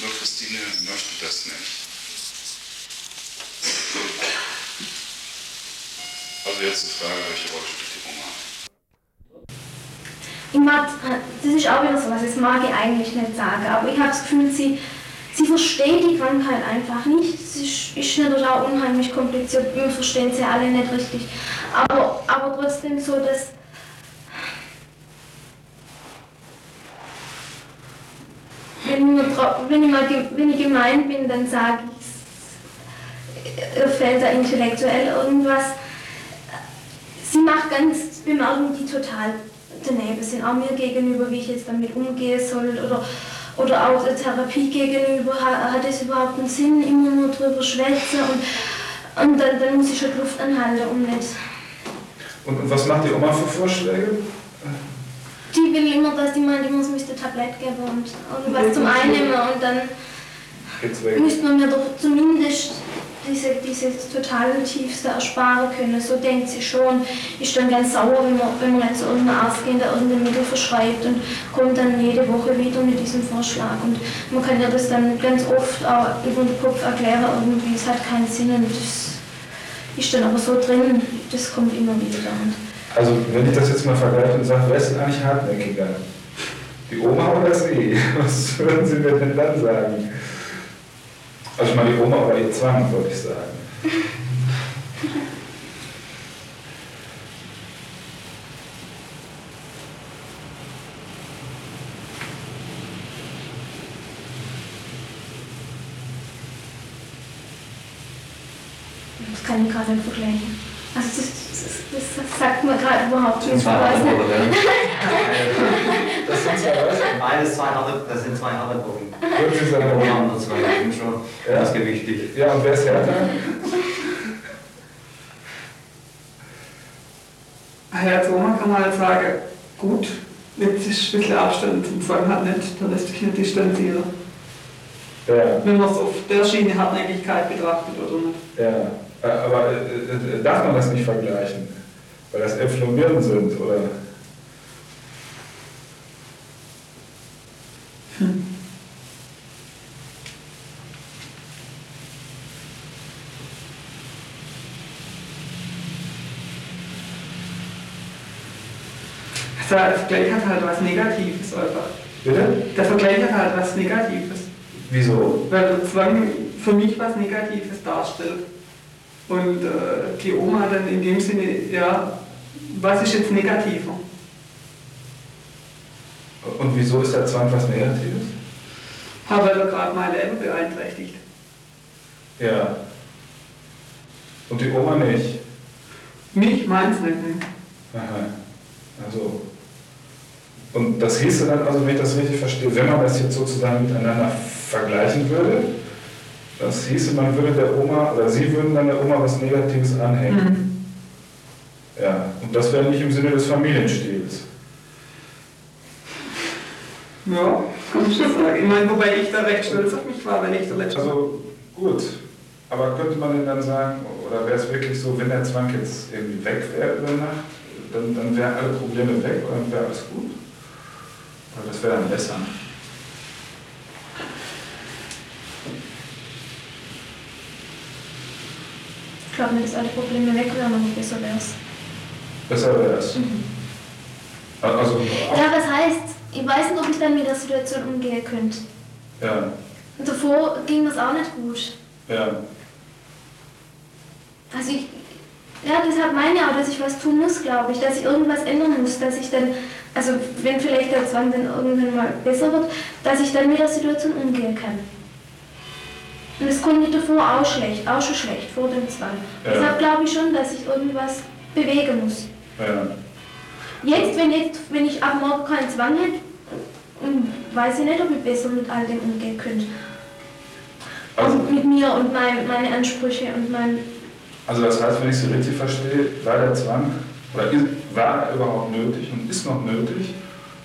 Nur Christine möchte das nicht. Also jetzt die Frage, welche Rolle spielt die Oma? Ich mag, das ist auch wieder so was, das mag ich eigentlich nicht sagen, aber ich habe das Gefühl, sie sie versteht die Krankheit einfach nicht. Es ist, natürlich auch unheimlich kompliziert, wir verstehen sie alle nicht richtig. Aber, aber trotzdem so, dass wenn, wenn, ich mal, wenn ich gemeint bin, dann sage ich, fällt da intellektuell irgendwas. Sie macht ganz Bemerkungen, die total daneben sind, auch mir gegenüber, wie ich jetzt damit umgehen soll oder oder auch der Therapie gegenüber, hat es überhaupt einen Sinn, immer nur drüber schwätzen und, und dann, dann muss ich schon Luft anhalten, um nicht. Und, und was macht die Oma für Vorschläge? Die will immer, dass die meint, ich muss mich das Tablett geben und irgendwas zum Einnehmen und dann müsste man mir doch zumindest diese, dieses totale Tiefste ersparen können. So denkt sie schon. Ist dann ganz sauer, wenn man, wenn man jetzt zu irgendeinem Arzt geht, der irgendein Mittel verschreibt und kommt dann jede Woche wieder mit diesem Vorschlag. Und man kann ja das dann ganz oft auch über den Kopf erklären, irgendwie, es hat keinen Sinn und das ist dann aber so drin, das kommt immer wieder. Also wenn ich das jetzt mal vergleiche und sage, wer ist denn eigentlich hartnäckiger? Die Oma oder Sie? Was würden Sie mir denn dann sagen? Also ich meine, die Oma oder ihr Zwang, würde ich sagen. Das kann ich gerade nicht vergleichen. Also das, das, das sagt mir gerade überhaupt nichts. Das sind zwei Beides zwei harte, das sind zwei harte Punkte. Würden Sie sagen? Ja, andere zwei sind schon ja. ganz gewichtig. Ja, und wer ist härter? So man kann halt sagen, gut, jetzt ist ein bisschen Abstand zum Zwang hat nicht, dann lässt sich nicht distanzieren. Ja. Wenn man es auf der Schiene Hartnäckigkeit betrachtet oder nicht. Ja, äh, aber äh, äh, darf man das nicht vergleichen? Weil das Äpfel sind, oder? Der Vergleich hat halt was Negatives einfach. Bitte? Der Vergleich hat halt was Negatives. Wieso? Weil der Zwang für mich was Negatives darstellt. Und äh, die Oma dann in dem Sinne, ja, was ist jetzt negativer? Und wieso ist der Zwang was Negatives? Ja, weil er gerade mein Leben beeinträchtigt. Ja. Und die Oma nicht? Mich meins nicht. Ne? Aha. Also. Und das hieße dann, also wenn ich das richtig verstehe, wenn man das jetzt sozusagen miteinander vergleichen würde, das hieße, man würde der Oma, oder Sie würden dann der Oma was Negatives anhängen. Mhm. Ja, und das wäre nicht im Sinne des Familienstils. Ja, kann ich schon sagen. Ich meine, wobei ich da recht stolz auf mich war, wenn ich der Letzte Also, gut. Aber könnte man denn dann sagen, oder wäre es wirklich so, wenn der Zwang jetzt irgendwie weg wäre über Nacht, dann, dann wären alle Probleme weg oder dann wäre alles gut? Oder das wäre dann besser? Ich glaube, wenn das alle Probleme weg wären, dann besser wäre es. Besser wäre es. Mhm. Also, ja, was heißt, ich weiß nicht, ob ich dann mit der Situation umgehen könnte. Ja. Und davor ging das auch nicht gut. Ja. Also ich, ja, deshalb meine ich auch, dass ich was tun muss, glaube ich, dass ich irgendwas ändern muss, dass ich dann, also wenn vielleicht der Zwang dann irgendwann mal besser wird, dass ich dann mit der Situation umgehen kann. Und das konnte ich davor auch schlecht, auch schon schlecht, vor dem Zwang. Ja. Deshalb glaube ich schon, dass ich irgendwas bewegen muss. Ja. Jetzt, wenn, jetzt, wenn ich ab morgen keinen Zwang hätte, weiß ich nicht, ob ich besser mit all dem umgehen könnte. Also, und mit mir und mein, meine Ansprüche und mein also das heißt, wenn ich Sie richtig verstehe, war der Zwang oder war er überhaupt nötig und ist noch nötig,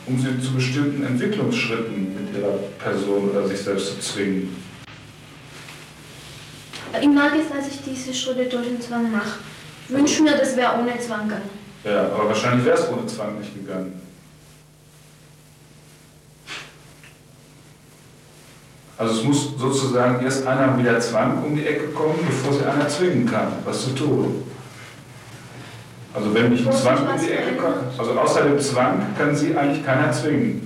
um Sie zu bestimmten Entwicklungsschritten mit Ihrer Person oder sich selbst zu zwingen? Ich mag es, dass ich diese Schritte durch den Zwang mache. Ich wünsche mir, das wäre ohne Zwang gegangen. Ja, aber wahrscheinlich wäre es ohne Zwang nicht gegangen. Also es muss sozusagen erst einer mit der Zwang um die Ecke kommen, bevor sie einer zwingen kann, was zu tun. Also wenn nicht ein Zwang um die Ecke kommt, also außer dem Zwang kann sie eigentlich keiner zwingen.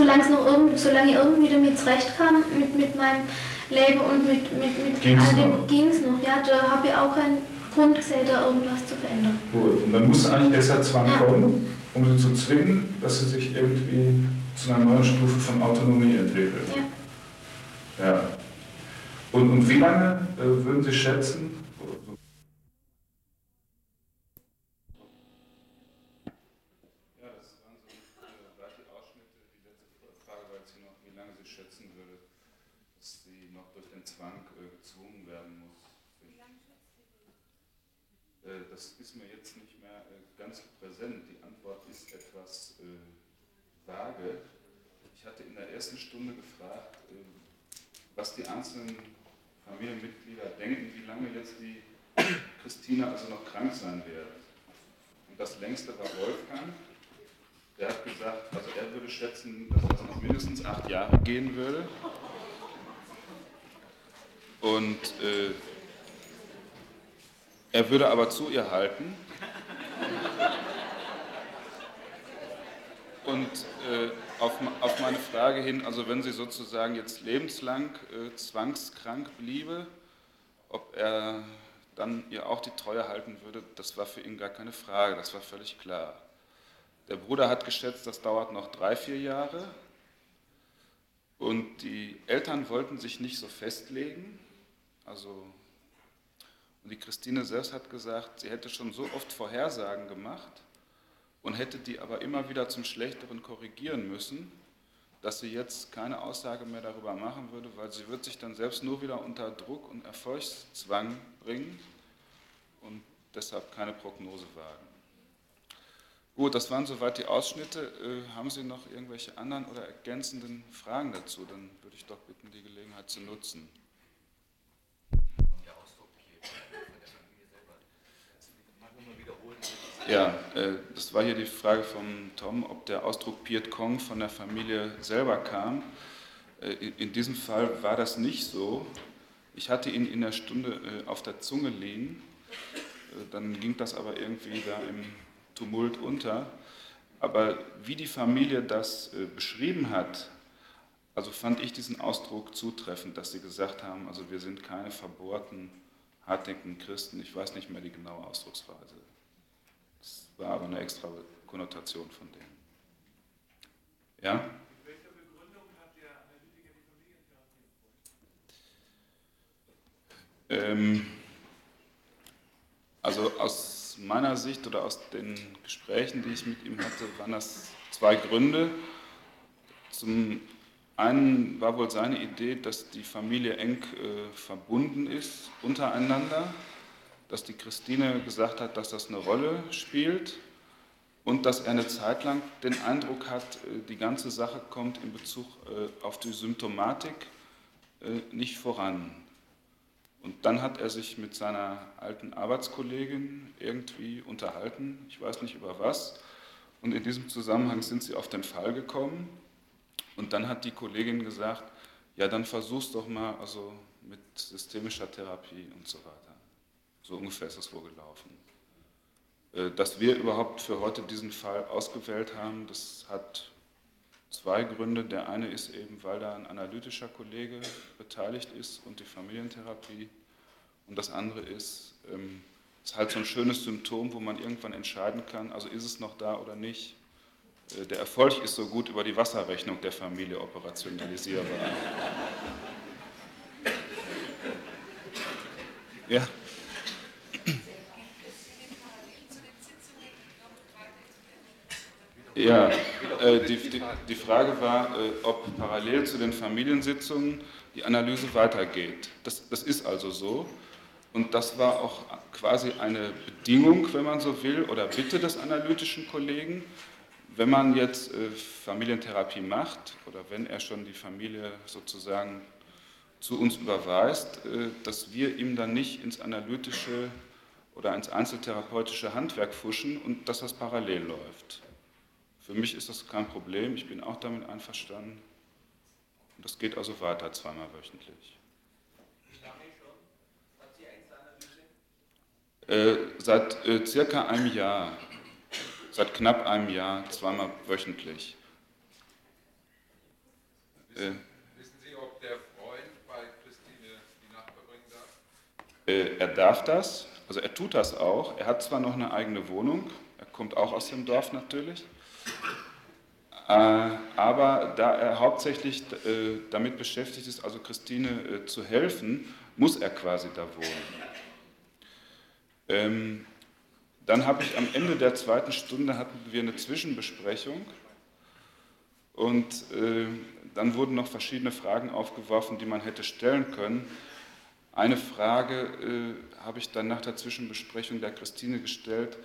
solange, es noch irgend, solange ich irgendwie damit zurechtkam, mit, mit meinem Leben und mit, mit, mit all dem ging es noch. Ja, da habe ich auch keinen Grund gesehen, da irgendwas zu verändern. Gut, und dann muss eigentlich dieser Zwang ja. kommen, um sie zu zwingen, dass sie sich irgendwie zu einer neuen Stufe von Autonomie entwickelt. Ja. ja. Und, und wie lange äh, würden Sie schätzen, das ist mir jetzt nicht mehr äh, ganz präsent. Die Antwort ist etwas äh, vage. Ich hatte in der ersten Stunde gefragt, äh, was die einzelnen Familienmitglieder denken, wie lange jetzt die Christine also noch krank sein wird. Und das längste war Wolfgang. Der hat gesagt, also er würde schätzen, dass das noch mindestens acht Jahre gehen würde. Und äh, er würde aber zu ihr halten. Und äh, auf, auf, meine Frage hin, also wenn sie sozusagen jetzt lebenslang äh, zwangskrank bliebe, ob er dann ihr auch die Treue halten würde, das war für ihn gar keine Frage, das war völlig klar. Der Bruder hat geschätzt, das dauert noch drei, vier Jahre. Und die Eltern wollten sich nicht so festlegen. Also und die Christine selbst hat gesagt, sie hätte schon so oft Vorhersagen gemacht und hätte die aber immer wieder zum Schlechteren korrigieren müssen, dass sie jetzt keine Aussage mehr darüber machen würde, weil sie wird sich dann selbst nur wieder unter Druck und Erfolgszwang bringen und deshalb keine Prognose wagen. Gut, das waren soweit die Ausschnitte. Äh, haben Sie noch irgendwelche anderen oder ergänzenden Fragen dazu? Dann würde ich doch bitten, die Gelegenheit zu nutzen. Ja, äh, das war hier die Frage von Tom, ob der Ausdruck Piet Kong von der Familie selber kam. Äh, in diesem Fall war das nicht so. Ich hatte ihn in der Stunde äh, auf der Zunge liegen, dann ging das aber irgendwie da im Tumult unter. Aber wie die Familie das beschrieben hat, also fand ich diesen Ausdruck zutreffend, dass sie gesagt haben, also wir sind keine verbohrten, hartdenkenden Christen. Ich weiß nicht mehr die genaue Ausdrucksweise war aber eine extra Konnotation von denen. Ja? Mit welcher Begründung hat der Analytiker die Familientherapie Also aus meiner Sicht oder aus den Gesprächen, die ich mit ihm hatte, waren das zwei Gründe. Zum einen war wohl seine Idee, dass die Familie eng äh, verbunden ist untereinander dass die Christine gesagt hat, dass das eine Rolle spielt und dass er eine Zeit lang den Eindruck hat, äh, die ganze Sache kommt in Bezug äh, auf die Symptomatik äh, nicht voran. Und dann hat er sich mit seiner alten Arbeitskollegin irgendwie unterhalten, ich weiß nicht über was, und in diesem Zusammenhang sind sie auf den Fall gekommen. Und dann hat die Kollegin gesagt, ja, dann versuch's doch mal also mit systemischer Therapie und so weiter. So ungefähr ist das vorgelaufen. Äh, dass wir überhaupt für heute diesen Fall ausgewählt haben, das hat zwei Gründe. Der eine ist eben, weil da ein analytischer Kollege beteiligt ist und die Familientherapie. Und das andere ist, es ähm, ist halt so ein schönes Symptom, wo man irgendwann entscheiden kann, also ist es noch da oder nicht. Äh, der Erfolg ist so gut über die Wasserrechnung der Familie operationalisierbar. Ja. Ja, äh, die, die, die, Frage war, äh, ob parallel zu den Familiensitzungen die Analyse weitergeht. Das, das ist also so. Und das war auch quasi eine Bedingung, wenn man so will, oder Bitte des analytischen Kollegen, wenn man jetzt äh, Familientherapie macht oder wenn er schon die Familie sozusagen zu uns überweist, äh, dass wir ihm dann nicht ins analytische oder ins einzeltherapeutische Handwerk fuschen und dass das parallel läuft. Für mich ist das kein Problem, ich bin auch damit einverstanden. Und das geht also weiter, zweimal wöchentlich. Wie lange schon? Hat Sie Einzelanalyse? Äh, seit äh, circa einem Jahr, seit knapp einem Jahr, zweimal wöchentlich. Wissen, äh, wissen Sie, ob der Freund bei Christine die Nacht verbringen darf? Äh, er darf das, also er tut das auch. Er hat zwar noch eine eigene Wohnung, er kommt auch aus dem Dorf natürlich. Äh, aber da er hauptsächlich äh, damit beschäftigt ist, also Christine äh, zu helfen, muss er quasi da wohnen. Ähm, dann habe ich am Ende der zweiten Stunde hatten wir eine Zwischenbesprechung und dann wurden noch verschiedene Fragen aufgeworfen, die man hätte stellen können. Eine Frage habe ich dann nach der Zwischenbesprechung der Christine gestellt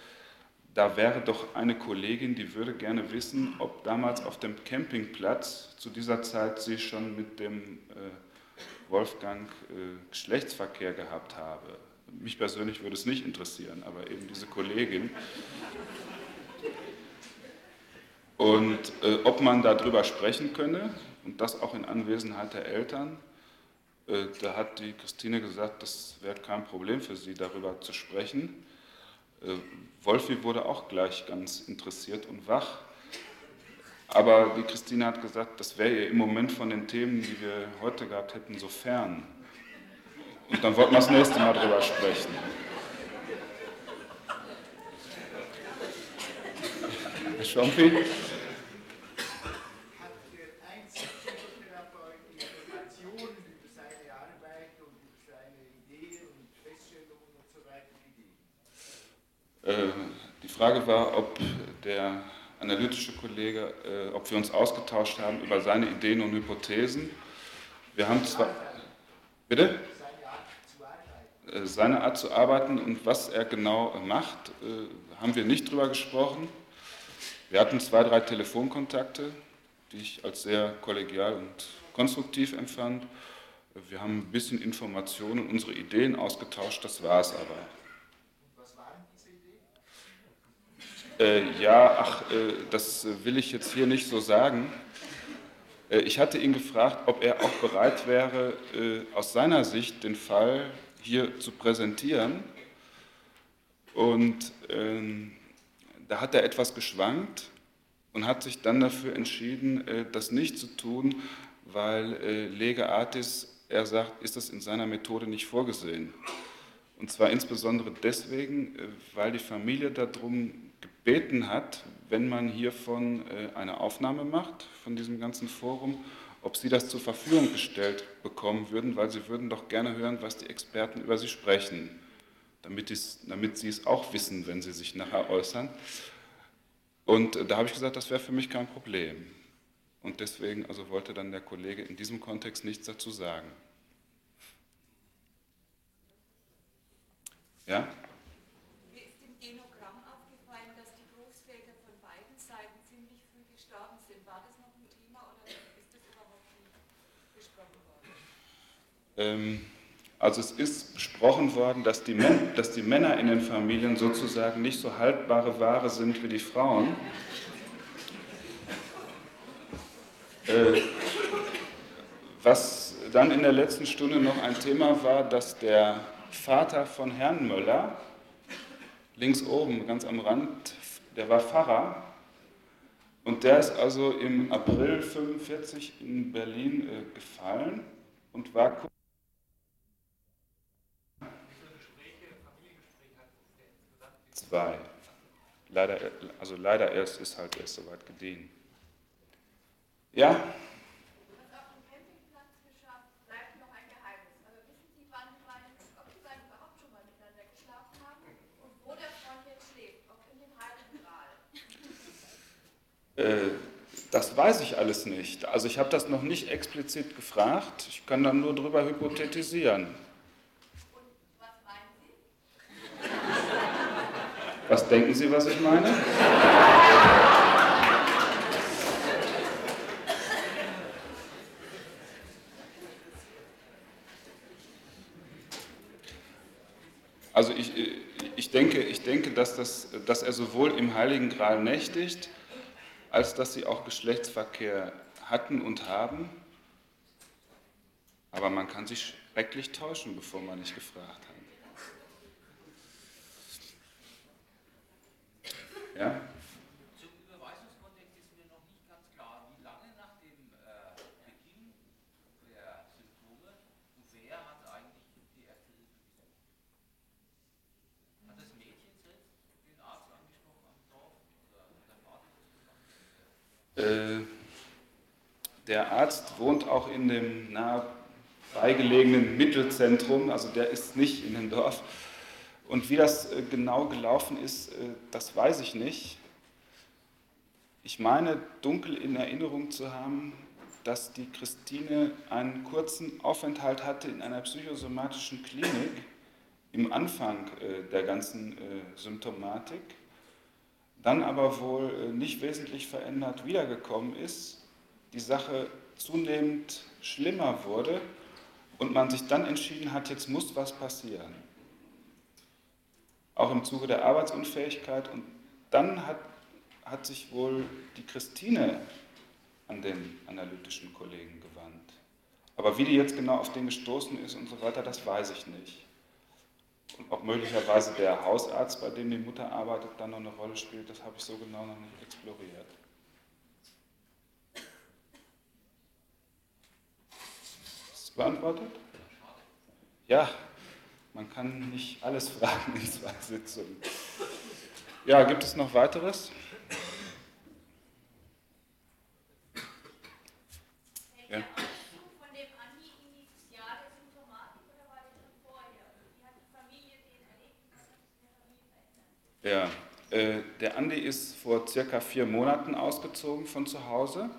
da wäre doch eine Kollegin, die würde gerne wissen, ob damals auf dem Campingplatz zu dieser Zeit sie schon mit dem äh, Wolfgang äh, Geschlechtsverkehr gehabt habe. Mich persönlich würde es nicht interessieren, aber eben diese Kollegin. Und äh, ob man darüber sprechen könne, und das auch in Anwesenheit der Eltern, äh, da hat die Christine gesagt, das wäre kein Problem für sie, darüber zu sprechen. Wolfi wurde auch gleich ganz interessiert und wach. Aber die Christine hat gesagt, das wäre ihr im Moment von den Themen, die wir heute gehabt hätten, so fern. Und dann wollten wir das nächste Mal drüber sprechen. Herr Schompi? Äh, die War, ob der analytische Kollege, äh, ob wir uns ausgetauscht haben über seine Ideen und Hypothesen. Wir haben zwar. Bitte? Äh, seine Art zu arbeiten und was er genau macht, äh, haben wir nicht drüber gesprochen. Wir hatten zwei, drei Telefonkontakte, die ich als sehr kollegial und konstruktiv empfand. Wir haben ein bisschen Informationen und unsere Ideen ausgetauscht, das war es aber. Was waren diese Ideen? Äh, ja, ach, äh, das will ich jetzt hier nicht so sagen. Äh, ich hatte ihn gefragt, ob er auch bereit wäre, äh, aus seiner Sicht den Fall hier zu präsentieren. Und ähm, da hat er etwas geschwankt und hat sich dann dafür entschieden, äh, das nicht zu tun, weil äh, Lege Artis, er sagt, ist das in seiner Methode nicht vorgesehen. Und zwar insbesondere deswegen, weil die Familie darum gebeten hat, wenn man hiervon eine Aufnahme macht, von diesem ganzen Forum, ob sie das zur Verfügung gestellt bekommen würden, weil sie würden doch gerne hören, was die Experten über sie sprechen, damit, damit sie es auch wissen, wenn sie sich nachher äußern. Und da habe ich gesagt, das wäre für mich kein Problem. Und deswegen also wollte dann der Kollege in diesem Kontext nichts dazu sagen. Ja? Mir ist im Genogramm aufgefallen, dass die Großväter von beiden Seiten ziemlich früh gestorben sind. War das noch ein Thema oder ist das überhaupt nicht besprochen worden? Ähm, also es ist besprochen worden, dass die, dass die Männer in den Familien sozusagen nicht so haltbare Ware sind wie die Frauen. Äh, was dann in der letzten Stunde noch ein Thema war, dass der Vater von Herrn Möller, links oben, ganz am Rand, der war Pfarrer und der ist also im April 1945 in Berlin äh, gefallen und war Zwei. Leider, also leider erst ist halt erst soweit gediehen. Ja? Äh, das weiß ich alles nicht. Also ich habe das noch nicht explizit gefragt. Ich kann dann nur darüber hypothetisieren. Was denken Sie, was ich meine? Also ich, ich, denke, ich denke dass, das, dass er sowohl im Heiligen Gral nächtigt, als dass sie auch Geschlechtsverkehr hatten und haben. Aber man kann sich schrecklich täuschen, bevor man nicht gefragt hat. Ja? Zum Überweisungskontext ist mir noch nicht ganz klar, wie lange nach dem äh, Beginn der Symptome und wer hat eigentlich die erste Hilfe gesucht? Hat das Mädchen selbst den Arzt angesprochen am Dorf oder der Vater äh, Der Arzt wohnt auch in dem nahe beigelegenen Mittelzentrum, also der ist nicht in dem Dorf. Und wie das äh, genau gelaufen ist, äh, das weiß ich nicht. Ich meine, dunkel in Erinnerung zu haben, dass die Christine einen kurzen Aufenthalt hatte in einer psychosomatischen Klinik im Anfang äh, der ganzen Symptomatik, dann aber wohl nicht wesentlich verändert wiedergekommen ist, die Sache zunehmend schlimmer wurde und man sich dann entschieden hat, jetzt muss was passieren auch im Zuge der Arbeitsunfähigkeit. Und dann hat, hat sich wohl die Christine an den analytischen Kollegen gewandt. Aber wie die jetzt genau auf den gestoßen ist und so weiter, das weiß ich nicht. Und ob möglicherweise der Hausarzt, bei dem die Mutter arbeitet, dann noch eine Rolle spielt, das habe ich so genau noch nicht exploriert. Ist es beantwortet? Ja, man kann nicht alles fragen in zwei Sitzungen. Ja, gibt es noch weiteres? Ja. Ja, äh, der Andi ist vor circa vier Monaten ausgezogen von zu Hause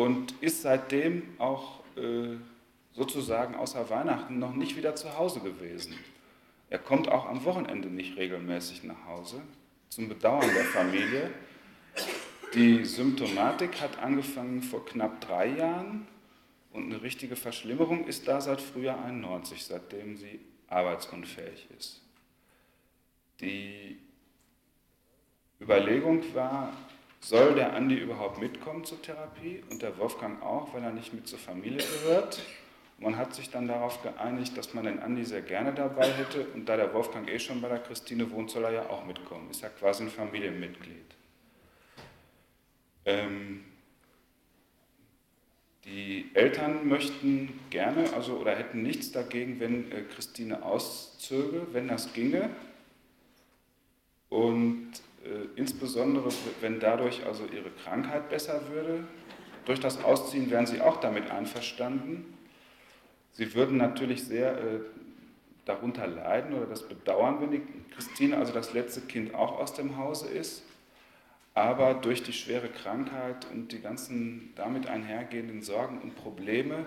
und ist seitdem auch äh, sozusagen außer Weihnachten noch nicht wieder zu Hause gewesen. Er kommt auch am Wochenende nicht regelmäßig nach Hause, zum Bedauern der Familie. Die Symptomatik hat angefangen vor knapp drei Jahren und eine richtige Verschlimmerung ist da seit Frühjahr 91, seitdem sie arbeitsunfähig ist. Die Überlegung war, soll der Andi überhaupt mitkommen zur Therapie und der Wolfgang auch, weil er nicht mit zur Familie gehört. Man hat sich dann darauf geeinigt, dass man den Andi sehr gerne dabei hätte und da der Wolfgang eh schon bei der Christine wohnt, soll er ja auch mitkommen. Ist ja quasi ein Familienmitglied. Ähm, die Eltern möchten gerne, also oder hätten nichts dagegen, wenn äh, Christine auszöge, wenn das ginge. Und insbesondere, wenn dadurch also ihre Krankheit besser würde. Durch das Ausziehen wären sie auch damit einverstanden. Sie würden natürlich sehr äh, darunter leiden oder das bedauern, wenn die Christine, also das letzte Kind, auch aus dem Hause ist. Aber durch die schwere Krankheit und die ganzen damit einhergehenden Sorgen und Probleme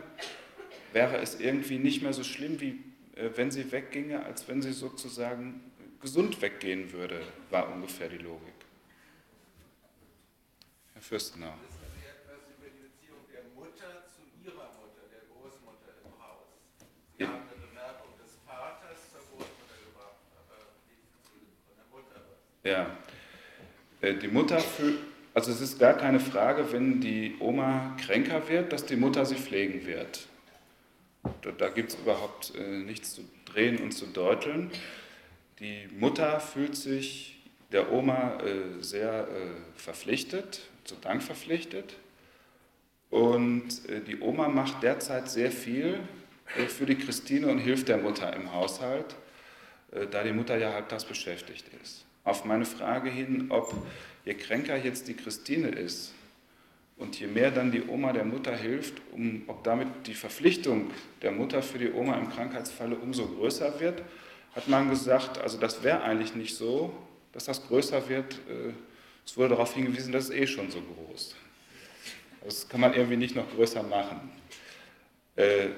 wäre es irgendwie nicht mehr so schlimm, wie äh, wenn sie wegginge, als wenn sie sozusagen gesund weggehen würde, war ungefähr die Logik. Herr Fürstenau. Ja. Äh, die Mutter also es ist gar keine Frage, wenn die Oma kränker wird, dass die Mutter sie pflegen wird. Da, da gibt es überhaupt äh, nichts zu drehen und zu deuteln. Die Mutter fühlt sich der Oma äh, sehr äh, verpflichtet, zu Dank verpflichtet. Und äh, die Oma macht derzeit sehr viel äh, für die Christine und hilft der Mutter im Haushalt, da die Mutter ja halbtags beschäftigt ist auf meine Frage hin, ob je kränker jetzt die Christine ist und je mehr dann die Oma der Mutter hilft, um, ob damit die Verpflichtung der Mutter für die Oma im Krankheitsfalle umso größer wird, hat man gesagt, also das wäre eigentlich nicht so, dass das größer wird. Äh, es wurde darauf hingewiesen, das ist eh schon so groß. Das kann man irgendwie nicht noch größer machen. Äh,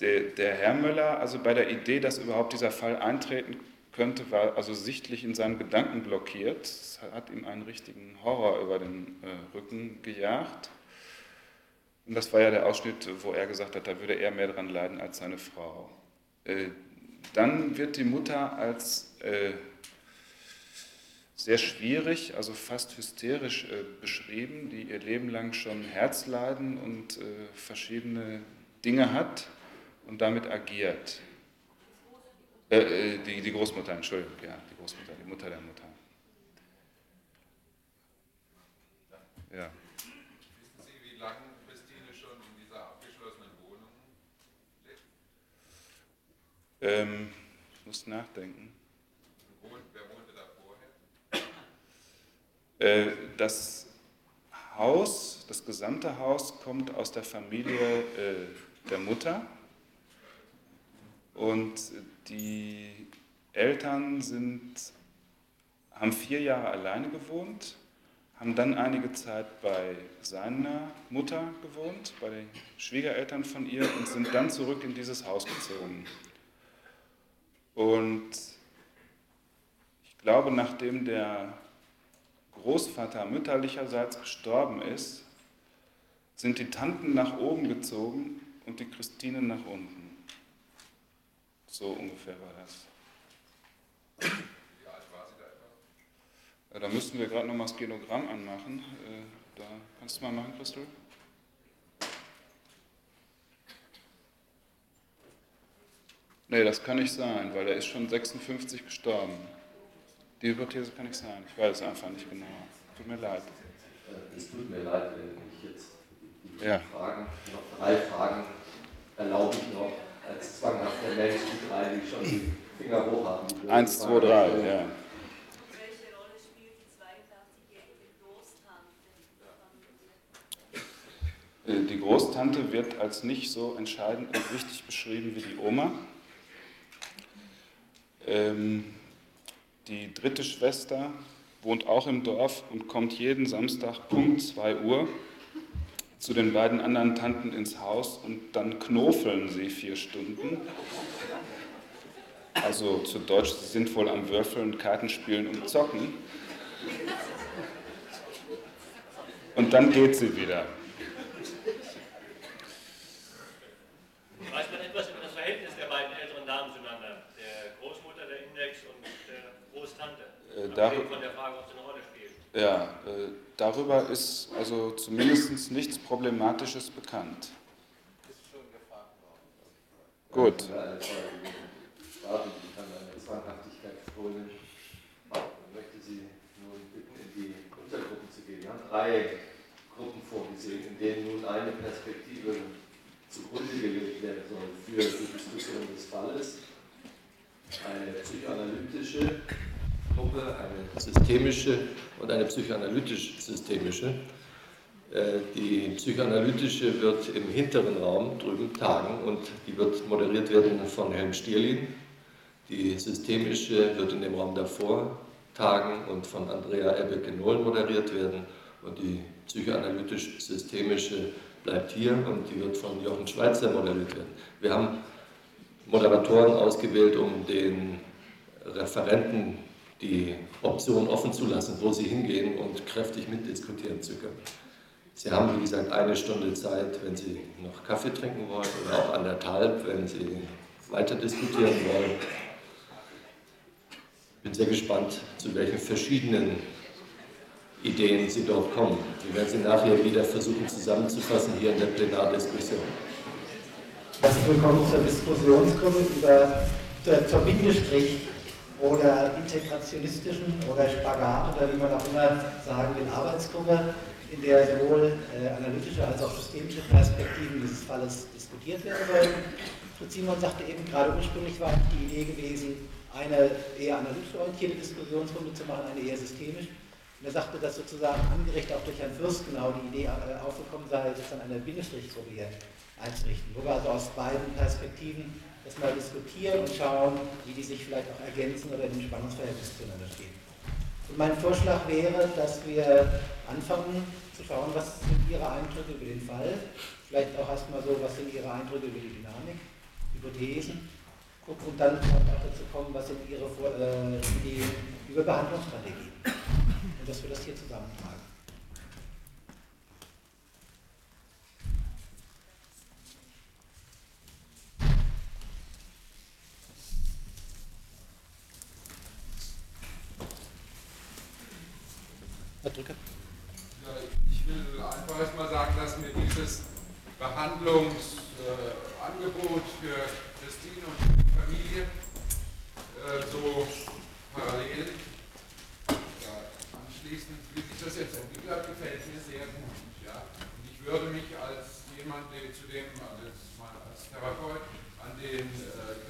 der, Herr Möller, also bei der Idee, dass überhaupt dieser Fall eintreten könnte, war also sichtlich in seinen Gedanken blockiert. Es hat ihm einen richtigen Horror über den äh, Rücken gejagt. Und das war ja der Ausschnitt, wo er gesagt hat, da würde er mehr daran leiden als seine Frau. Dann wird die Mutter als äh, sehr schwierig, also fast hysterisch äh, beschrieben, die ihr Leben lang schon Herzleiden und äh, verschiedene Dinge hat und damit agiert. Äh, äh, die, die Großmutter, Entschuldigung, ja, die Großmutter, die Mutter der Mutter. Ja. Wissen Sie, wie lange Christine schon in dieser abgeschlossenen Wohnung lebt? Ähm, ich muss nachdenken. wer wohnte da vorher? Äh, das Haus, das gesamte Haus kommt aus der Familie äh, der Mutter. Und die Eltern sind, haben vier Jahre alleine gewohnt, haben dann einige Zeit bei seiner Mutter gewohnt, bei den Schwiegereltern von ihr und sind dann zurück in dieses Haus gezogen. Und ich glaube, nachdem der Großvater mütterlicherseits gestorben ist, sind die Tanten nach oben gezogen und die Christine nach unten. So ungefähr war das. Wie alt war sie da etwa? Da müssten wir gerade noch mal das Genogramm anmachen. Äh, da kannst du mal machen, Christel. Nee, das kann nicht sein, weil er ist schon 56 gestorben. Die Hypothese kann nicht sein. Ich weiß es einfach nicht genau. Tut mir leid. Es tut mir leid, wenn ich jetzt die ja. Fragen, noch drei Fragen erlaube ich noch als zwanghafter Mensch, die drei, die schon die Finger hoch haben. Eins, zwei, drei, ja. Welche Rolle spielt die 82-jährige Großtante? Äh, die Großtante wird als nicht so entscheidend und wichtig beschrieben wie die Oma. Ähm, Die dritte Schwester wohnt auch im Dorf und kommt jeden Samstag Punkt 2 Uhr zu den beiden anderen Tanten ins Haus und dann knofeln sie vier Stunden. Also zu Deutsch, sie sind wohl am Würfeln, Kartenspielen und Zocken. Und dann geht sie wieder. Weiß man etwas über das Verhältnis der beiden älteren Damen zueinander? Der Großmutter, der Index und der Großtante? Äh, da, von der Frage, ob sie eine Rolle spielt. ja, äh, darüber ist also zumindest nichts Problematisches bekannt. Ist schon gefragt worden. Gut. Ich möchte Sie nun bitten, in die Untergruppen zu gehen. Wir haben drei Gruppen vorgesehen, in denen nun eine Perspektive zugrunde gelegt werden soll für die Diskussion des Falles. Eine psychoanalytische Gruppe, eine systemische und eine psychoanalytisch-systemische. Äh, Die psychoanalytische wird im hinteren Raum drüben tagen und die wird moderiert werden von Helm Stierlin. Die systemische wird in dem Raum davor tagen und von Andrea Ebbeke-Nohl moderiert werden. Und die psychoanalytisch-systemische bleibt hier und die wird von Jochen Schweizer moderiert werden. Wir haben Moderatoren ausgewählt, um den Referenten die Option offen zu lassen, wo sie hingehen und kräftig mitdiskutieren zu können. Sie haben, wie gesagt, eine Stunde Zeit, wenn Sie noch Kaffee trinken wollen oder auch anderthalb, wenn Sie weiter diskutieren wollen. Ich bin sehr gespannt, zu welchen verschiedenen Ideen Sie dort kommen. Wir werden sie nachher wieder versuchen zusammenzufassen hier in der Plenardiskussion. Herzlich willkommen zur Diskussionsgruppe über zur, zur Bindestrich oder integrationistischen oder Spagat oder wie man auch immer sagen will, Arbeitsgruppe, in der sowohl äh, analytische als auch systemische Perspektiven dieses Falles diskutiert werden sollen. Fritz Simon sagte eben gerade ursprünglich war die Idee gewesen, eine eher analytisch orientierte Diskussionsrunde zu machen, eine eher systemisch. Und er sagte, dass sozusagen angeregt auch durch Herrn Fürst genau die Idee äh, aufgekommen sei, sozusagen eine Bindestrichgruppe hier einzurichten, wo wir also aus beiden Perspektiven das mal diskutieren und schauen, wie die sich vielleicht auch ergänzen oder in dem Spannungsverhältnis zueinander stehen. Und mein Vorschlag wäre, dass wir anfangen zu schauen, was sind Ihre Eindrücke über den Fall, vielleicht auch erstmal so, was sind Ihre Eindrücke über die Dynamik, Hypothesen, gucken und dann auch dazu kommen, was sind Ihre Vor äh, Ideen über Behandlungsstrategien. Und dass wir das hier zusammentragen. Herr Drücker. Ja, ich will einfach erstmal sagen, dass mir dieses Behandlungsangebot für Christine und die Familie äh, so parallel ja, anschließend, wie sich das jetzt entwickelt gefällt mir sehr gut. Ja. Und ich würde mich als jemand, der zu dem, mal als Therapeut, an den äh,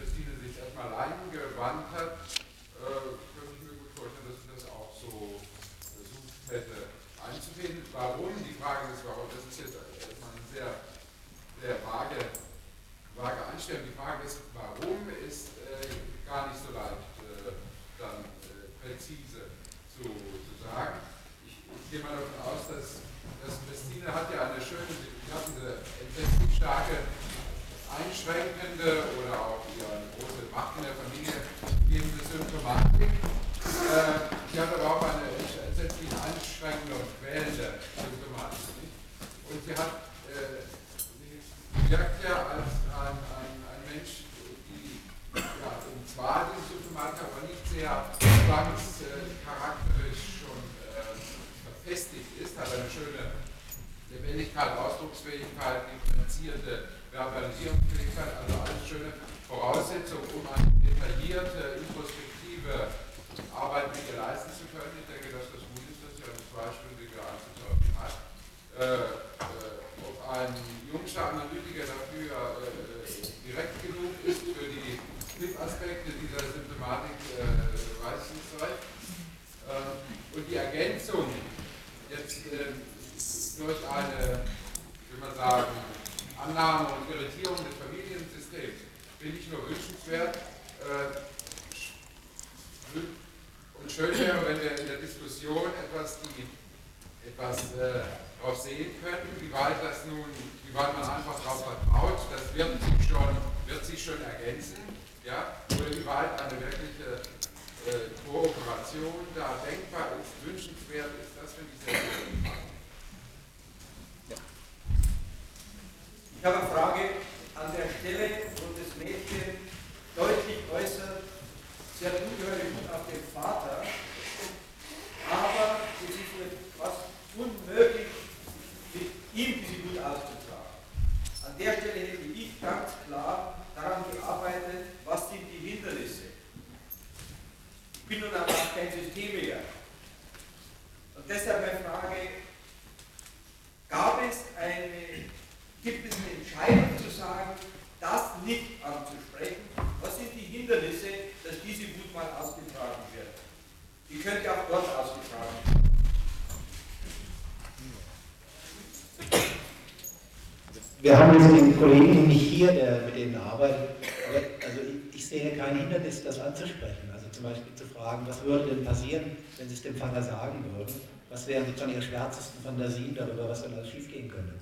Wir haben jetzt den Kollegen nicht hier, der mit denen arbeitet, aber also ich, ich sehe kein Hindernis, das anzusprechen. Also zum Beispiel zu fragen, was würde denn passieren, wenn Sie es dem Vater sagen würden? Was wären sozusagen Ihre schwärzesten Fantasien darüber, was dann alles schiefgehen könnte?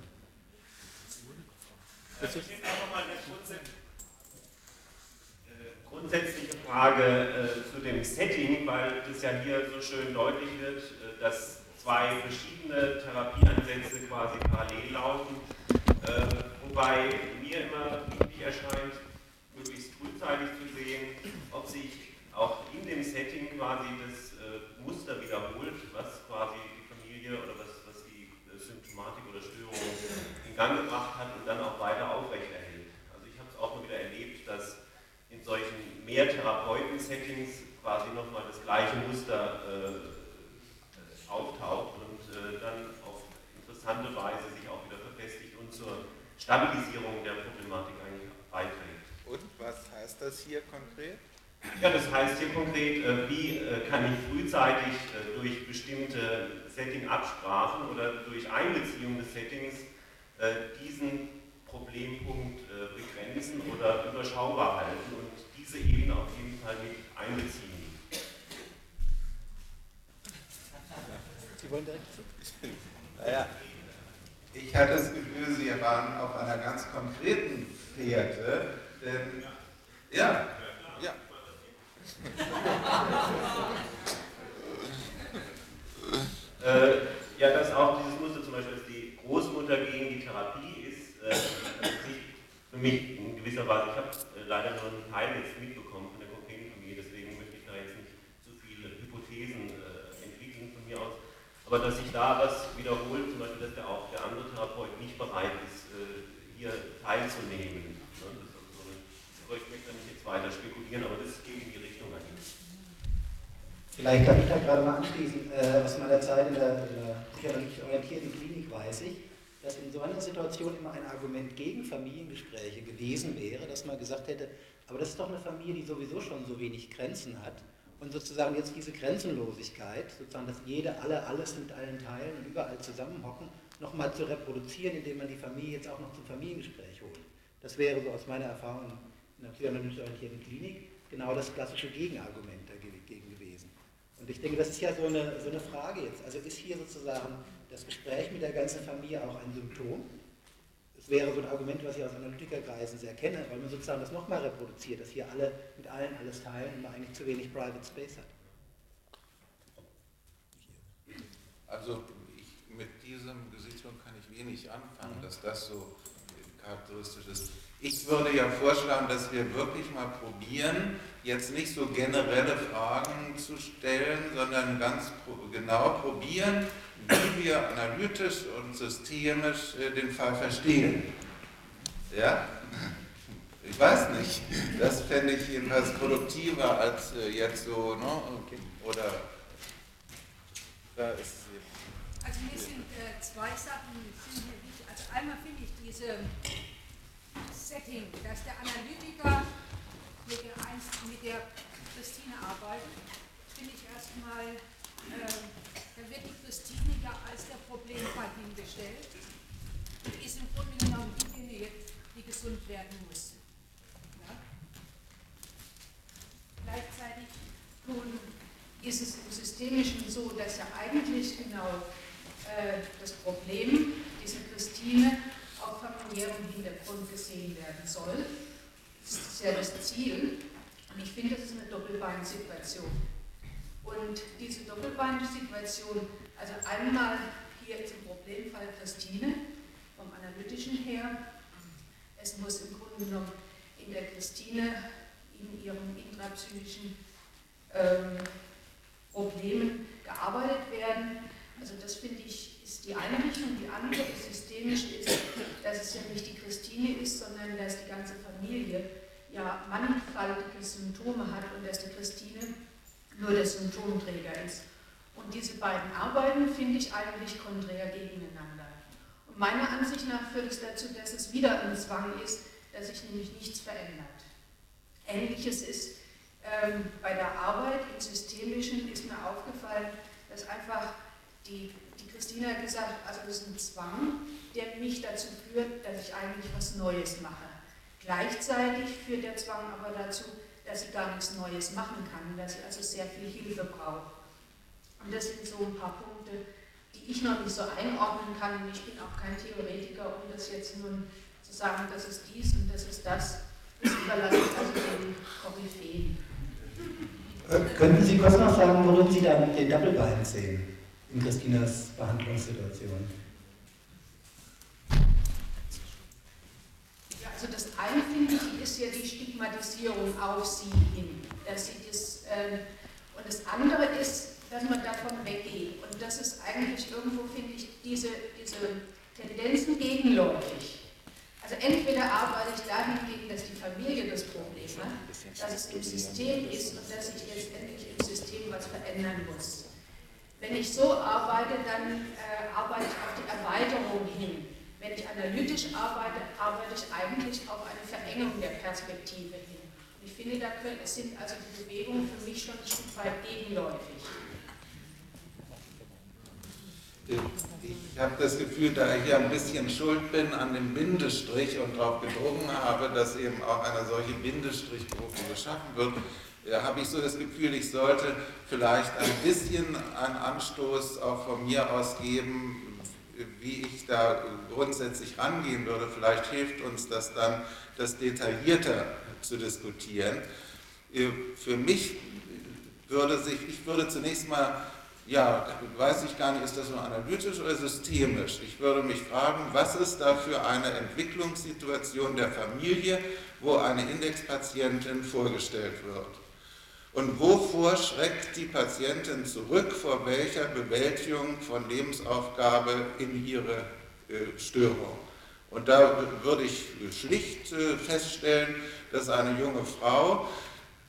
Das ist nochmal eine grundsätzliche Frage äh, zu dem Setting, weil es ja hier so schön deutlich wird, äh, dass zwei verschiedene Therapieansätze quasi parallel laufen, äh, wobei mir immer wichtig erscheint, möglichst frühzeitig zu sehen, ob sich auch in dem Setting quasi das äh, Muster wiederholt, was quasi die Familie oder was, was die äh, Symptomatik oder Störung in Gang gebracht hat und dann auch weiter aufrechterhält. Also ich habe es auch mal wieder erlebt, dass in solchen mehr Therapeuten-Settings quasi nochmal das gleiche Muster äh, auftaucht und äh, dann auf interessante Weise sich auch wieder und zur Stabilisierung der Problematik eigentlich beiträgt. Und was heißt das hier konkret? Ja, das heißt hier konkret, äh, wie äh, kann ich frühzeitig äh, durch bestimmte Setting-Absprachen oder durch Einbeziehung des Settings diesen Problempunkt begrenzen oder überschaubar halten und diese Ebene auf jeden Fall mit einbeziehen. Sie wollen direkt zu? Naja, ich hatte das Gefühl, Sie waren auf einer ganz konkreten Fährte, denn ja, ja. äh, ja, dass auch dieses Muster zum Beispiel, dass die Großmutter gegen die Therapie ist, äh, für mich in gewisser Weise, ich habe äh, leider nur einen Teil jetzt mitbekommen von der konkreten Familie, deswegen möchte ich da jetzt nicht zu viele Hypothesen äh, entwickeln von mir aus, aber dass sich da was wiederholt, zum Beispiel, dass der auch der andere Therapeut nicht bereit ist, äh, hier teilzunehmen. Ne? So aber ich möchte da nicht jetzt weiter spekulieren, aber das geht in die Richtung eigentlich. Vielleicht kann ich da gerade mal anschließen. Äh, aus meiner Zeit in der, in der psychologisch orientierten Klinik weiß ich, dass in so einer Situation immer ein Argument gegen Familiengespräche gewesen wäre, dass man gesagt hätte, aber das ist doch eine Familie, die sowieso schon so wenig Grenzen hat. Und sozusagen jetzt diese Grenzenlosigkeit, sozusagen, dass jede, alle, alles mit allen teilen und überall zusammenhocken, nochmal zu reproduzieren, indem man die Familie jetzt auch noch zum Familiengespräch holt. Das wäre so aus meiner Erfahrung in der psychologisch orientierten Klinik genau das klassische Gegenargument dagegen gewesen. Und ich denke, das ist ja so eine, so eine Frage jetzt. Also ist hier sozusagen das Gespräch mit der ganzen Familie auch ein Symptom? Wäre so ein Argument, was ich aus Analytikerkreisen sehr kenne, weil man sozusagen das nochmal reproduziert, dass hier alle mit allen alles teilen und man eigentlich zu wenig Private Space hat. Also ich, mit diesem Gesichtspunkt kann ich wenig anfangen, dass das so charakteristisch ist. Ich würde ja vorschlagen, dass wir wirklich mal probieren, jetzt nicht so generelle Fragen zu stellen, sondern ganz genau probieren, wie wir analytisch und systemisch den Fall verstehen. Ja? Ich weiß nicht. Das fände ich jedenfalls produktiver als jetzt so, ne? Oder da ist Also mir sind äh, zwei Sachen sind mir wichtig. Also einmal finde ich diese Setting, dass der Analytiker mit der, Einst mit der Christine arbeitet, finde ich erstmal, äh, da wird die Christine ja als der Problemfall hingestellt und ist im Grunde genommen diejenige, die gesund werden muss. Ja? Gleichzeitig nun ist es im Systemischen so, dass ja eigentlich genau äh, das Problem dieser Christine auf familiärem Hintergrund gesehen werden soll. Das ist ja das Ziel. Und ich finde, das ist eine Doppelbeinsituation. Und diese Doppelbeinsituation, also einmal hier im Problemfall Christine, vom Analytischen her. Es muss im Grunde genommen in der Christine, in ihren intrapsychischen ähm, Problemen gearbeitet werden. Also das finde ich ist die eine Richtung. Die andere, die systemische, ist, dass es ja nicht die Christine ist, sondern dass die ganze Familie ja mannigfaltige Symptome hat und dass die Christine nur der Symptomträger ist. Und diese beiden Arbeiten finde ich eigentlich konträr gegeneinander. Und meiner Ansicht nach führt es dazu, dass es wieder ein Zwang ist, dass sich nämlich nichts verändert. Ähnliches ist ähm, bei der Arbeit im Systemischen ist mir aufgefallen, dass einfach die, die Christina hat gesagt, also das ist ein Zwang, der mich dazu führt, dass ich eigentlich was Neues mache. Gleichzeitig führt der Zwang aber dazu, dass sie gar nichts Neues machen kann, dass sie also sehr viel Hilfe braucht. Und das sind so ein paar Punkte, die ich noch nicht so einordnen kann. Und ich bin auch kein Theoretiker, um das jetzt nun zu sagen, das ist dies und das ist das. Das überlasse ich also den Koryphäen. Äh, könnten Sie kurz noch sagen, worin Sie da den Doppelbein sehen in Christinas Behandlungssituation? Ja, also das eine finde ich ja die Stigmatisierung auf sie hin, dass sie das, äh, und das andere ist, dass man davon weggeht. Und das ist eigentlich irgendwo, finde ich, diese, diese Tendenzen gegenläufig. Also entweder arbeite ich dahingegen, dass die Familie das Problem hat, dass es im System ist und dass sich letztendlich im System was verändern muss. Wenn ich so arbeite, dann äh, arbeite ich auf die Erweiterung hin. Wenn ich analytisch arbeite, arbeite ich eigentlich auf eine Verengung der Perspektive hin. Und ich finde, da können, sind also die Bewegungen für mich schon ein Stück weit gegenläufig. Ich habe das Gefühl, da ich ja ein bisschen schuld bin an dem Bindestrich und darauf gedrungen habe, dass eben auch eine solche Bindestrichgruppe geschaffen wird, habe ich so das Gefühl, ich sollte vielleicht ein bisschen einen Anstoß auch von mir aus geben, wie ich da grundsätzlich rangehen würde. Vielleicht hilft uns das dann, das detaillierter zu diskutieren. Für mich würde sich, ich würde zunächst mal ja, weiß ich gar nicht, ist das nur analytisch oder systemisch? Ich würde mich fragen, was ist da für eine Entwicklungssituation der Familie, wo eine Indexpatientin vorgestellt wird? Und wovor schreckt die Patientin zurück, vor welcher Bewältigung von Lebensaufgabe in ihre äh, Störung? Und da würde ich schlicht äh, feststellen, dass eine junge Frau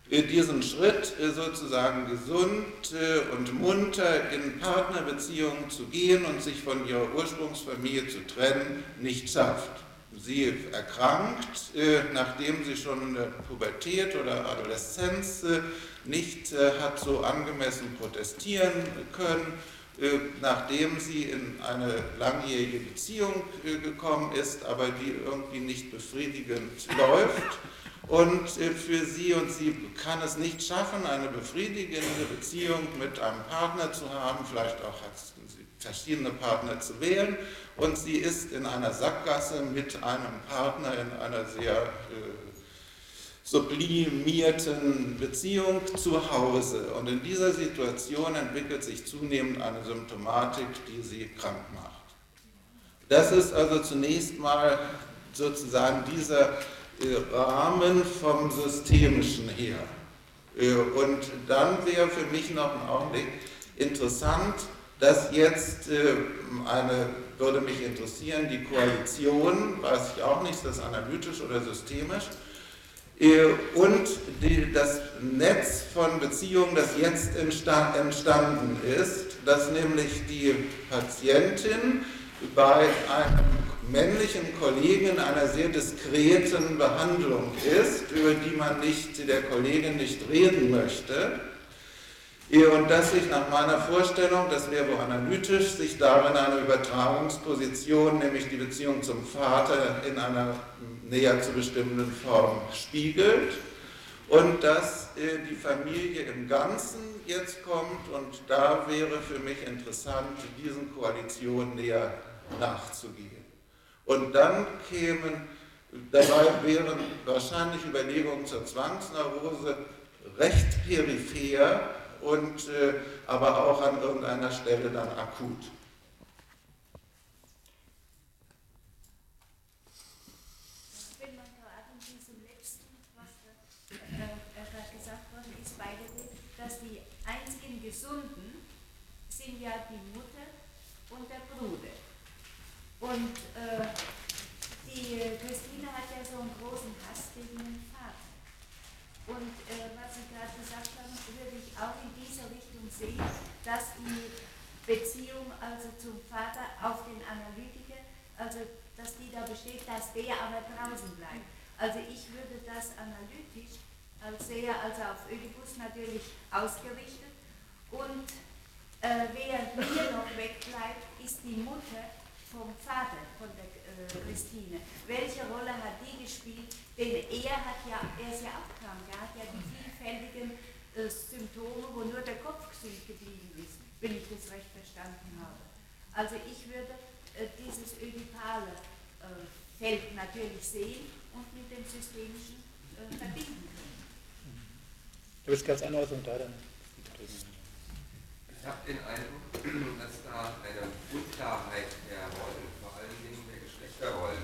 diesen Schritt äh, sozusagen gesund äh, und munter in Partnerbeziehungen zu gehen und sich von ihrer Ursprungsfamilie zu trennen, nicht schafft. Sie erkrankt, äh, nachdem sie schon in der Pubertät oder Adoleszenz nicht hat so angemessen protestieren können, nachdem sie in eine langjährige Beziehung gekommen ist, aber die irgendwie nicht befriedigend läuft. Und für sie und sie kann es nicht schaffen, eine befriedigende Beziehung mit einem Partner zu haben, vielleicht auch hat sie verschiedene Partner zu wählen. Und sie ist in einer Sackgasse mit einem Partner in einer sehr äh, sublimierten Beziehung zu Hause. Und in dieser Situation entwickelt sich zunehmend eine Symptomatik, die sie krank macht. Das ist also zunächst mal sozusagen dieser Rahmen vom Systemischen her. Äh, und dann wäre für mich noch ein Augenblick interessant, dass jetzt äh, eine, würde mich interessieren, die Koalition, weiß ich auch nicht, ist das analytisch oder systemisch, äh, und die, das Netz von Beziehungen, das jetzt entstanden ist, dass nämlich die Patientin bei einem männlichen Kollegen in einer sehr diskreten Behandlung ist, über die man nicht, der Kollegin nicht reden möchte. Und dass sich nach meiner Vorstellung, das wäre wohl analytisch, sich darin eine Übertragungsposition, nämlich die Beziehung zum Vater in einer näher zu bestimmenden Form spiegelt und dass äh, die Familie im Ganzen jetzt kommt und da wäre für mich interessant, diesen Koalitionen näher nachzugehen. Und dann kämen, dabei wären wahrscheinlich Überlegungen zur Zwangsneurose recht peripher und äh, aber auch an irgendeiner Stelle dann akut. Wenn man gerade in diesem letzten, was da, äh, gerade gesagt worden ist, weitergeht, dass die einzigen Gesunden sind ja die Mutter und der Bruder. Und äh, die Christine hat ja so einen großen Hass gegen den Vater. Und äh, was Sie gerade gesagt haben, würde ich auch in dieser Richtung sehen, dass die Beziehung also zum Vater auf den Analytiker, also dass die da besteht, dass der aber draußen bleibt. Also ich würde das analytisch als sehr, also auf Ödipus natürlich ausgerichtet und äh, wer mir noch wegbleibt, ist die Mutter vom Vater von der äh, Christine. Welche Rolle hat die gespielt? Denn er hat ja, er ist ja auch krank, er hat ja die vielfältigen äh, Symptome, wo nur der Kopf gesund geblieben ist, wenn ich das recht verstanden habe. Also ich würde äh, dieses ödipale äh, Feld natürlich sehen und mit dem systemischen äh, verbinden können. Du bist ganz Anweisung da dann. Ich habe den Eindruck, dass da eine Unklarheit der Rollen, vor allen Dingen der Geschlechterrollen,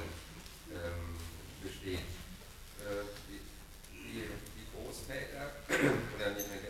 ähm, besteht. Äh, die, die, die, Großväter, oder nicht mehr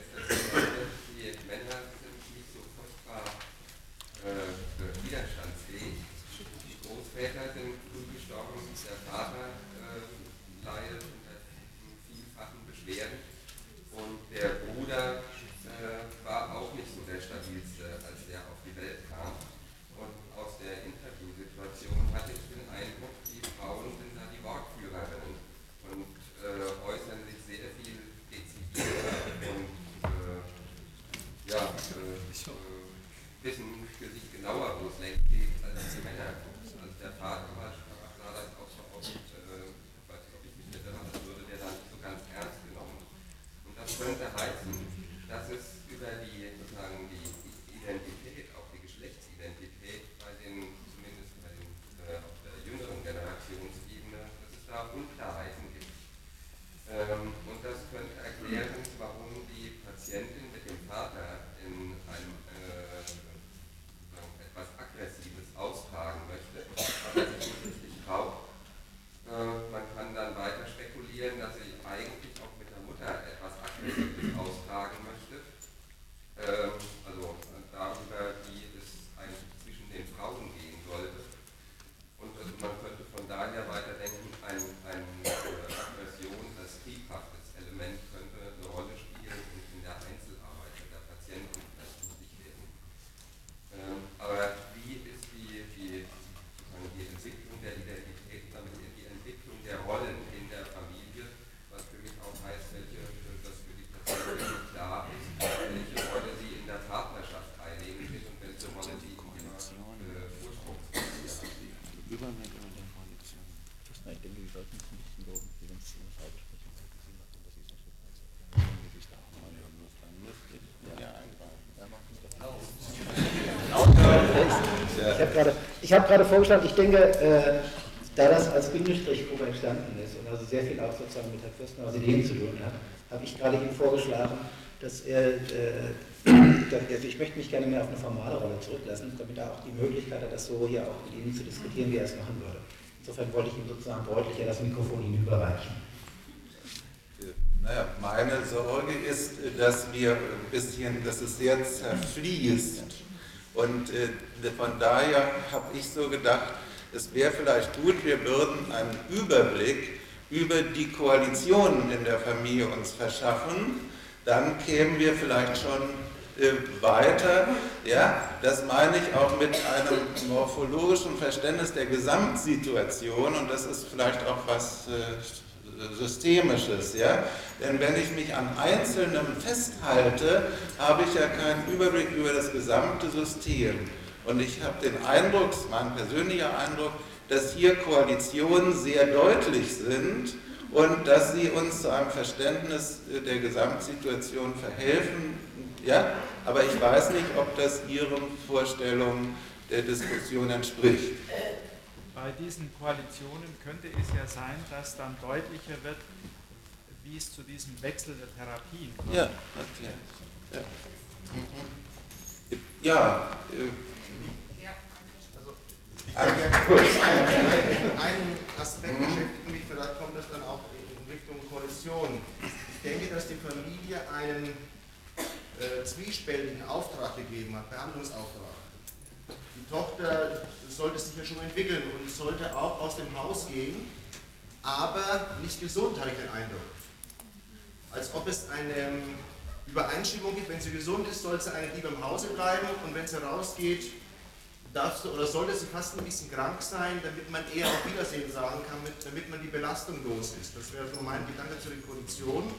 wir Ich habe gerade vorgeschlagen, ich denke, äh, da das als Bindestrichgruppe entstanden ist und also sehr viel auch sozusagen mit Herrn Fürstner aus Ideen zu tun hat, habe ich gerade ihm vorgeschlagen, dass er, äh, also ich möchte mich gerne mehr auf eine formale Rolle zurücklassen, damit er auch die Möglichkeit hat, das so hier auch mit Ihnen zu diskutieren, wie er es machen würde. Insofern wollte ich ihm sozusagen deutlicher das Mikrofon Ihnen überreichen. Naja, meine Sorge ist, dass wir ein bisschen, dass es sehr zerfließt. Und äh, von daher habe ich so gedacht, es wäre vielleicht gut, wir würden einen Überblick über die Koalitionen in der Familie uns verschaffen. Dann kämen wir vielleicht schon äh, weiter. Ja, das meine ich auch mit einem morphologischen Verständnis der Gesamtsituation und das ist vielleicht auch was äh, Systemisches. Ja? Denn wenn ich mich an Einzelnem festhalte, habe ich ja keinen Überblick über das gesamte System. Und ich habe den Eindruck, mein persönlicher Eindruck, dass hier Koalitionen sehr deutlich sind und dass Sie uns zu einem Verständnis der Gesamtsituation verhelfen. Ja, aber ich weiß nicht, ob das Ihren Vorstellungen der Diskussion entspricht. Bei diesen Koalitionen könnte es ja sein, dass dann deutlicher wird, wie es zu diesem Wechsel der Therapien kommt. Ja, okay. Ja. Mhm. ja äh, also, einen Aspekt beschäftigt mich, vielleicht kommt das dann auch in Richtung Koalition. Ich denke, dass die Familie einen äh, zwiespältigen Auftrag gegeben hat, Behandlungsauftrag. Die Tochter sollte sich ja schon entwickeln und sollte auch aus dem Haus gehen, aber nicht gesund, habe ich den Eindruck. Als ob es eine Übereinstimmung gibt, wenn sie gesund ist, soll sie eigentlich lieber im Hause bleiben und wenn sie rausgeht, darf sie, oder sollte sie fast ein bisschen krank sein, damit man eher auf Wiedersehen sagen kann, damit man die Belastung los ist. Das wäre so mein Gedanke zur Kondition.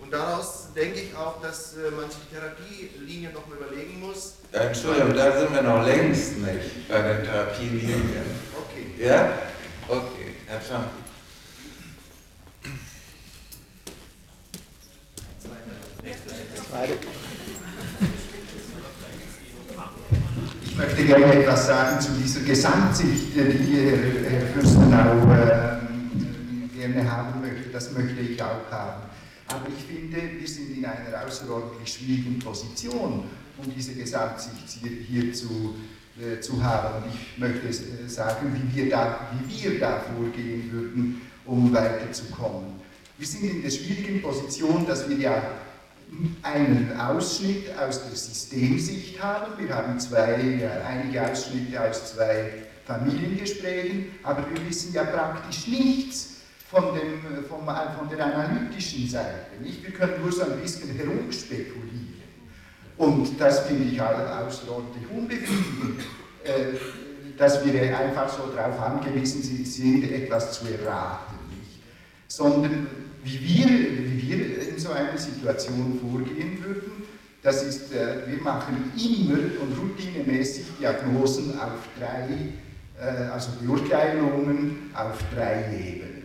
Und daraus denke ich auch, dass äh, man sich die Therapielinien noch mal überlegen muss. Ja, Entschuldigung, da sind wir noch längst nicht bei den Therapielinien. Okay. Ja? Okay, Herr Schamp. Ich möchte gerne etwas sagen zu dieser Gesamtsicht, die Herr Fürstenau äh, gerne haben möchte. Das möchte ich auch haben. Aber ich finde, wir sind in einer außerordentlich schwierigen Position, um diese Gesamtsicht hier zu, äh, zu haben. Und ich möchte äh, sagen, wie wir, da, wie wir da vorgehen würden, um weiterzukommen. Wir sind in der schwierigen Position, dass wir ja einen Ausschnitt aus der Systemsicht haben. Wir haben zwei, einige Ausschnitte aus zwei Familiengesprächen, aber wir wissen ja praktisch nichts von, dem, vom, von der analytischen Seite. Nicht? Wir können nur so ein bisschen herumspekulieren. Und das finde ich außerordentlich unbefriedigend, äh, dass wir einfach so darauf angewiesen sind, etwas zu erraten. Nicht? Sondern wie wir, wie wir in so einer Situation vorgehen würden, das ist, äh, wir machen immer und routinemäßig Diagnosen auf drei, äh, also Beurteilungen auf drei Ebenen.